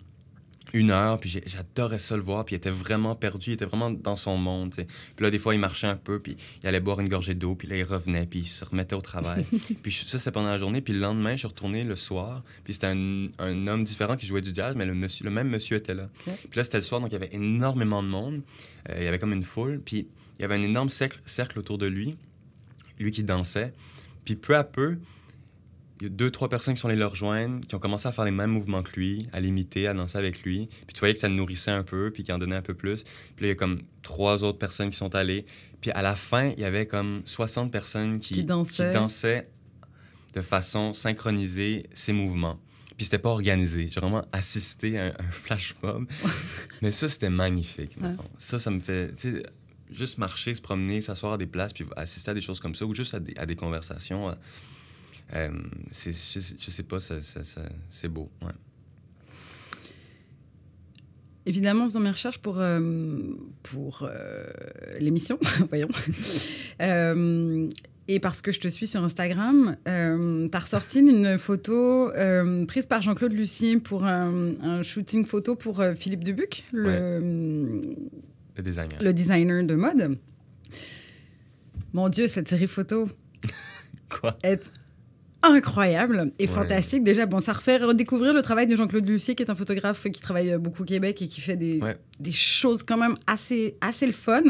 une heure, puis j'adorais ça le voir, puis il était vraiment perdu, il était vraiment dans son monde. Puis là, des fois, il marchait un peu, puis il allait boire une gorgée d'eau, puis là, il revenait, puis il se remettait au travail. puis ça, c'était pendant la journée, puis le lendemain, je suis retourné le soir, puis c'était un, un homme différent qui jouait du jazz, mais le, monsieur, le même monsieur était là. Puis là, c'était le soir, donc il y avait énormément de monde, Euh, il y avait comme une foule, puis il y avait un énorme cercle, cercle autour de lui, lui qui dansait. Puis peu à peu, il y a deux, trois personnes qui sont allées le rejoindre, qui ont commencé à faire les mêmes mouvements que lui, à l'imiter, à danser avec lui. Puis tu voyais que ça le nourrissait un peu, puis qu'il en donnait un peu plus. Puis là, il y a comme trois autres personnes qui sont allées. Puis à la fin, il y avait comme 60 personnes qui, Qui dansaient. dansaient de façon synchronisée ces mouvements. Puis c'était pas organisé. J'ai vraiment assisté à un, un flash mob. Mais ça, c'était magnifique. Ouais. Ça, ça me fait... tu sais, juste marcher, se promener, s'asseoir à des places, puis assister à des choses comme ça, ou juste à des, à des conversations. euh, euh, je, je sais pas, ça, ça- ça- c'est beau. Ouais. Évidemment, en faisant mes recherches pour, euh, pour euh, l'émission, voyons. Et parce que je te suis sur Instagram, euh, tu as ressorti une photo euh, prise par Jean-Claude Lucie pour un, un shooting photo pour euh, Philippe Dubuc, le, Le designer. le designer de mode. Mon Dieu, cette série photo Quoi? est incroyable et Ouais. fantastique. Déjà, bon, ça refait redécouvrir le travail de Jean-Claude Lucier, qui est un photographe qui travaille beaucoup au Québec et qui fait des, Ouais. des choses quand même assez, assez le fun.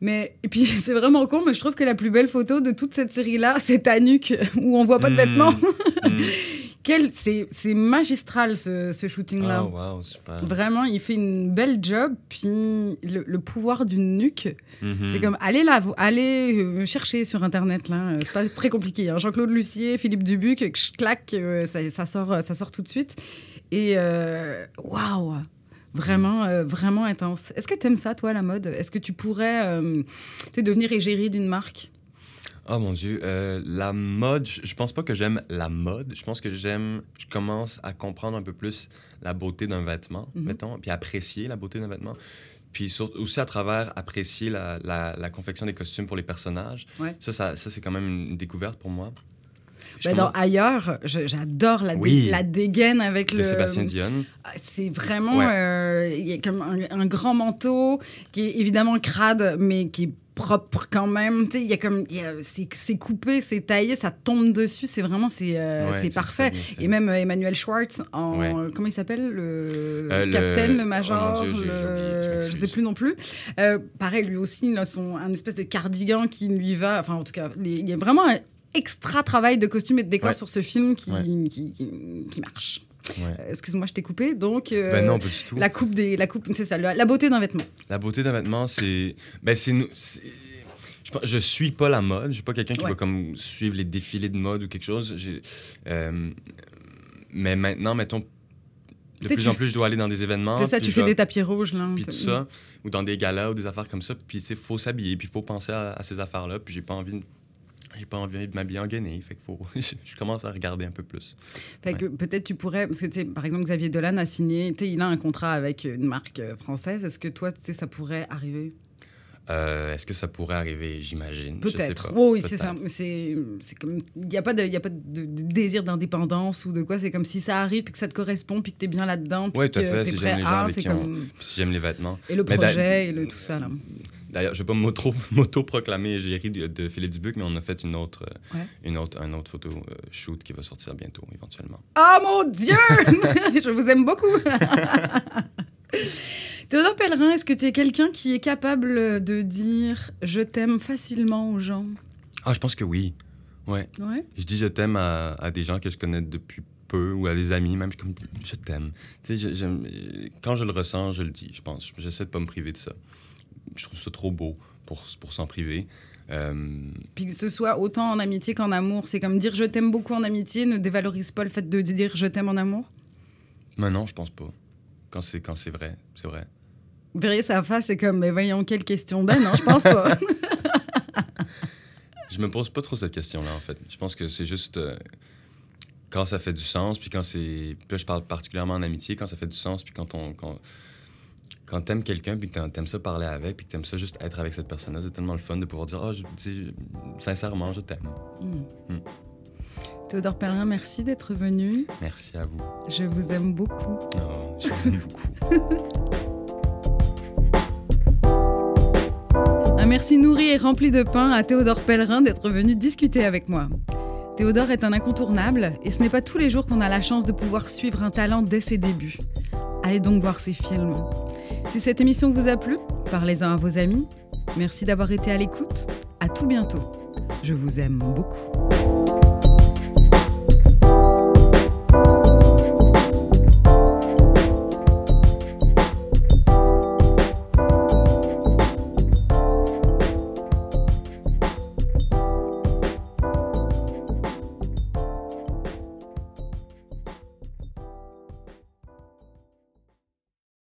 Mais, et puis, c'est vraiment con, mais je trouve que la plus belle photo de toute cette série-là, c'est ta nuque, où on voit pas de Mm. vêtements. Mm. Quel, c'est, c'est magistral, ce, ce shooting-là. Oh, wow, super. Vraiment, il fait une belle job. Puis, le, le pouvoir d'une nuque, Mhm. c'est comme, allez là, vous, allez euh, chercher sur Internet, là. euh, C'est pas très compliqué. hein. Jean-Claude Lucier, Philippe Dubuc, ksh, clac, euh, ça, ça sort, ça sort tout de suite. Et euh, waouh! Vraiment, euh, vraiment intense. Est-ce que tu aimes ça, toi, la mode? Est-ce que tu pourrais euh, devenir égérie d'une marque? Oh mon Dieu, euh, la mode, je, pense pas que j'aime la mode. Je pense que j'aime, je commence à comprendre un peu plus la beauté d'un vêtement, Mhm. mettons, puis apprécier la beauté d'un vêtement. Puis sur- aussi à travers apprécier la, la- la confection des costumes pour les personnages. Ouais. Ça, ça, ça, c'est quand même une découverte pour moi. Ben, commence- Ailleurs, j'adore la, dé- Oui. la dégaine avec de le. Sébastien Dion. Ah, C'est vraiment. Ouais. euh, Il y a comme un, un grand manteau qui est évidemment crade, mais qui est propre quand même. Tu sais, il y a comme. il y a- C'est coupé, c'est taillé, ça tombe dessus. C'est vraiment. C'est euh, Ouais, parfait. Et même euh, Emmanuel Schwartz en. Ouais. Comment il s'appelle? Le Euh, le- capitaine, le oh major Dieu, j'ai le- oublié, je sais plus non plus. Euh, pareil, lui aussi, il a son, un espèce de cardigan qui lui va. Enfin, en tout cas, les- il y a vraiment un- extra travail de costume et de décor Ouais. sur ce film qui, qui- qui marche. Ouais. Euh, Excuse-moi, je t'ai coupé. Donc, euh, Ben non, pas du tout. la coupe des, la coupe, c'est ça, la, beauté d'un vêtement. La beauté d'un vêtement, c'est. Ben, c'est. nous- Je, je suis pas la mode. Je suis pas quelqu'un qui Ouais. va comme suivre les défilés de mode ou quelque chose. Euh, mais maintenant, mettons, de plus en plus, je dois aller dans des événements. c'est ça, tu fais des tapis rouges là. Puis tout ça, ou dans des galas ou des affaires comme ça. Puis, sais, faut s'habiller, puis il faut penser à, à ces affaires-là. Puis, j'ai pas envie de. J'ai pas envie de m'habiller en guenille, fait que faut... je commence à regarder un peu plus. Fait que peut-être tu pourrais, parce que par exemple Xavier Dolan a signé, il a un contrat avec une marque euh, française. Est-ce que toi, ça pourrait arriver? Euh, Est-ce que ça pourrait arriver, j'imagine? Peut-être. Oh, oui, c'est ça. C'est, comme, il n'y a pas de, y a pas de, de désir d'indépendance ou de quoi. C'est comme si ça arrive puis que ça te correspond puis que t'es bien là-dedans. Ouais, tout à fait, si j'aime les gens avec qui comme si j'aime les vêtements. et le projet et le tout ça là. D'ailleurs, je vais pas m'auto- m'auto-proclamer égérie de, de Philippe Dubuc, mais on a fait une autre, euh, Ouais. une autre, un autre photo euh, shoot qui va sortir bientôt, éventuellement. Oh mon Dieu Je vous aime beaucoup Théodore Pellerin, est-ce que tu es quelqu'un qui est capable de dire je t'aime facilement aux gens? Ah, je pense que oui. Ouais. Ouais. Je dis je t'aime à, à des gens que je connais depuis peu ou à des amis, même. Je, comme, je t'aime. Tu sais, euh, quand je le ressens, je le dis, je pense. J'essaie de pas me priver de ça. Je trouve ça trop beau pour, pour s'en priver. Euh, Puis que ce soit autant en amitié qu'en amour, c'est comme dire je t'aime beaucoup en amitié ne dévalorise pas le fait de dire je t'aime en amour? Mais non, je pense pas. Quand c'est quand c'est vrai, c'est vrai. Vous verriez sa face, c'est comme mais voyons quelle question Ben non, je pense pas. Je me pose pas trop cette question-là, en fait. Je pense que c'est juste euh, quand ça fait du sens, puis quand c'est. Là, je parle particulièrement en amitié, quand ça fait du sens, puis quand on. Quand, quand t'aimes quelqu'un, puis que t'aimes- ça parler avec, puis que t'aimes ça juste être avec cette personne-là, c'est tellement le fun de pouvoir dire, ah, je- je- sincèrement, je t'aime. Hmm. Théodore Pellerin, merci d'être venu. Merci à vous. Je vous aime beaucoup. Oh, je vous aime beaucoup. Un merci nourri et rempli de pain à Théodore Pellerin d'être venu discuter avec moi. Théodore est un incontournable et ce n'est pas tous les jours qu'on a la chance de pouvoir suivre un talent dès ses débuts. Allez donc voir ses films. Si cette émission vous a plu, parlez-en à vos amis. Merci d'avoir été à l'écoute. À tout bientôt. Je vous aime beaucoup.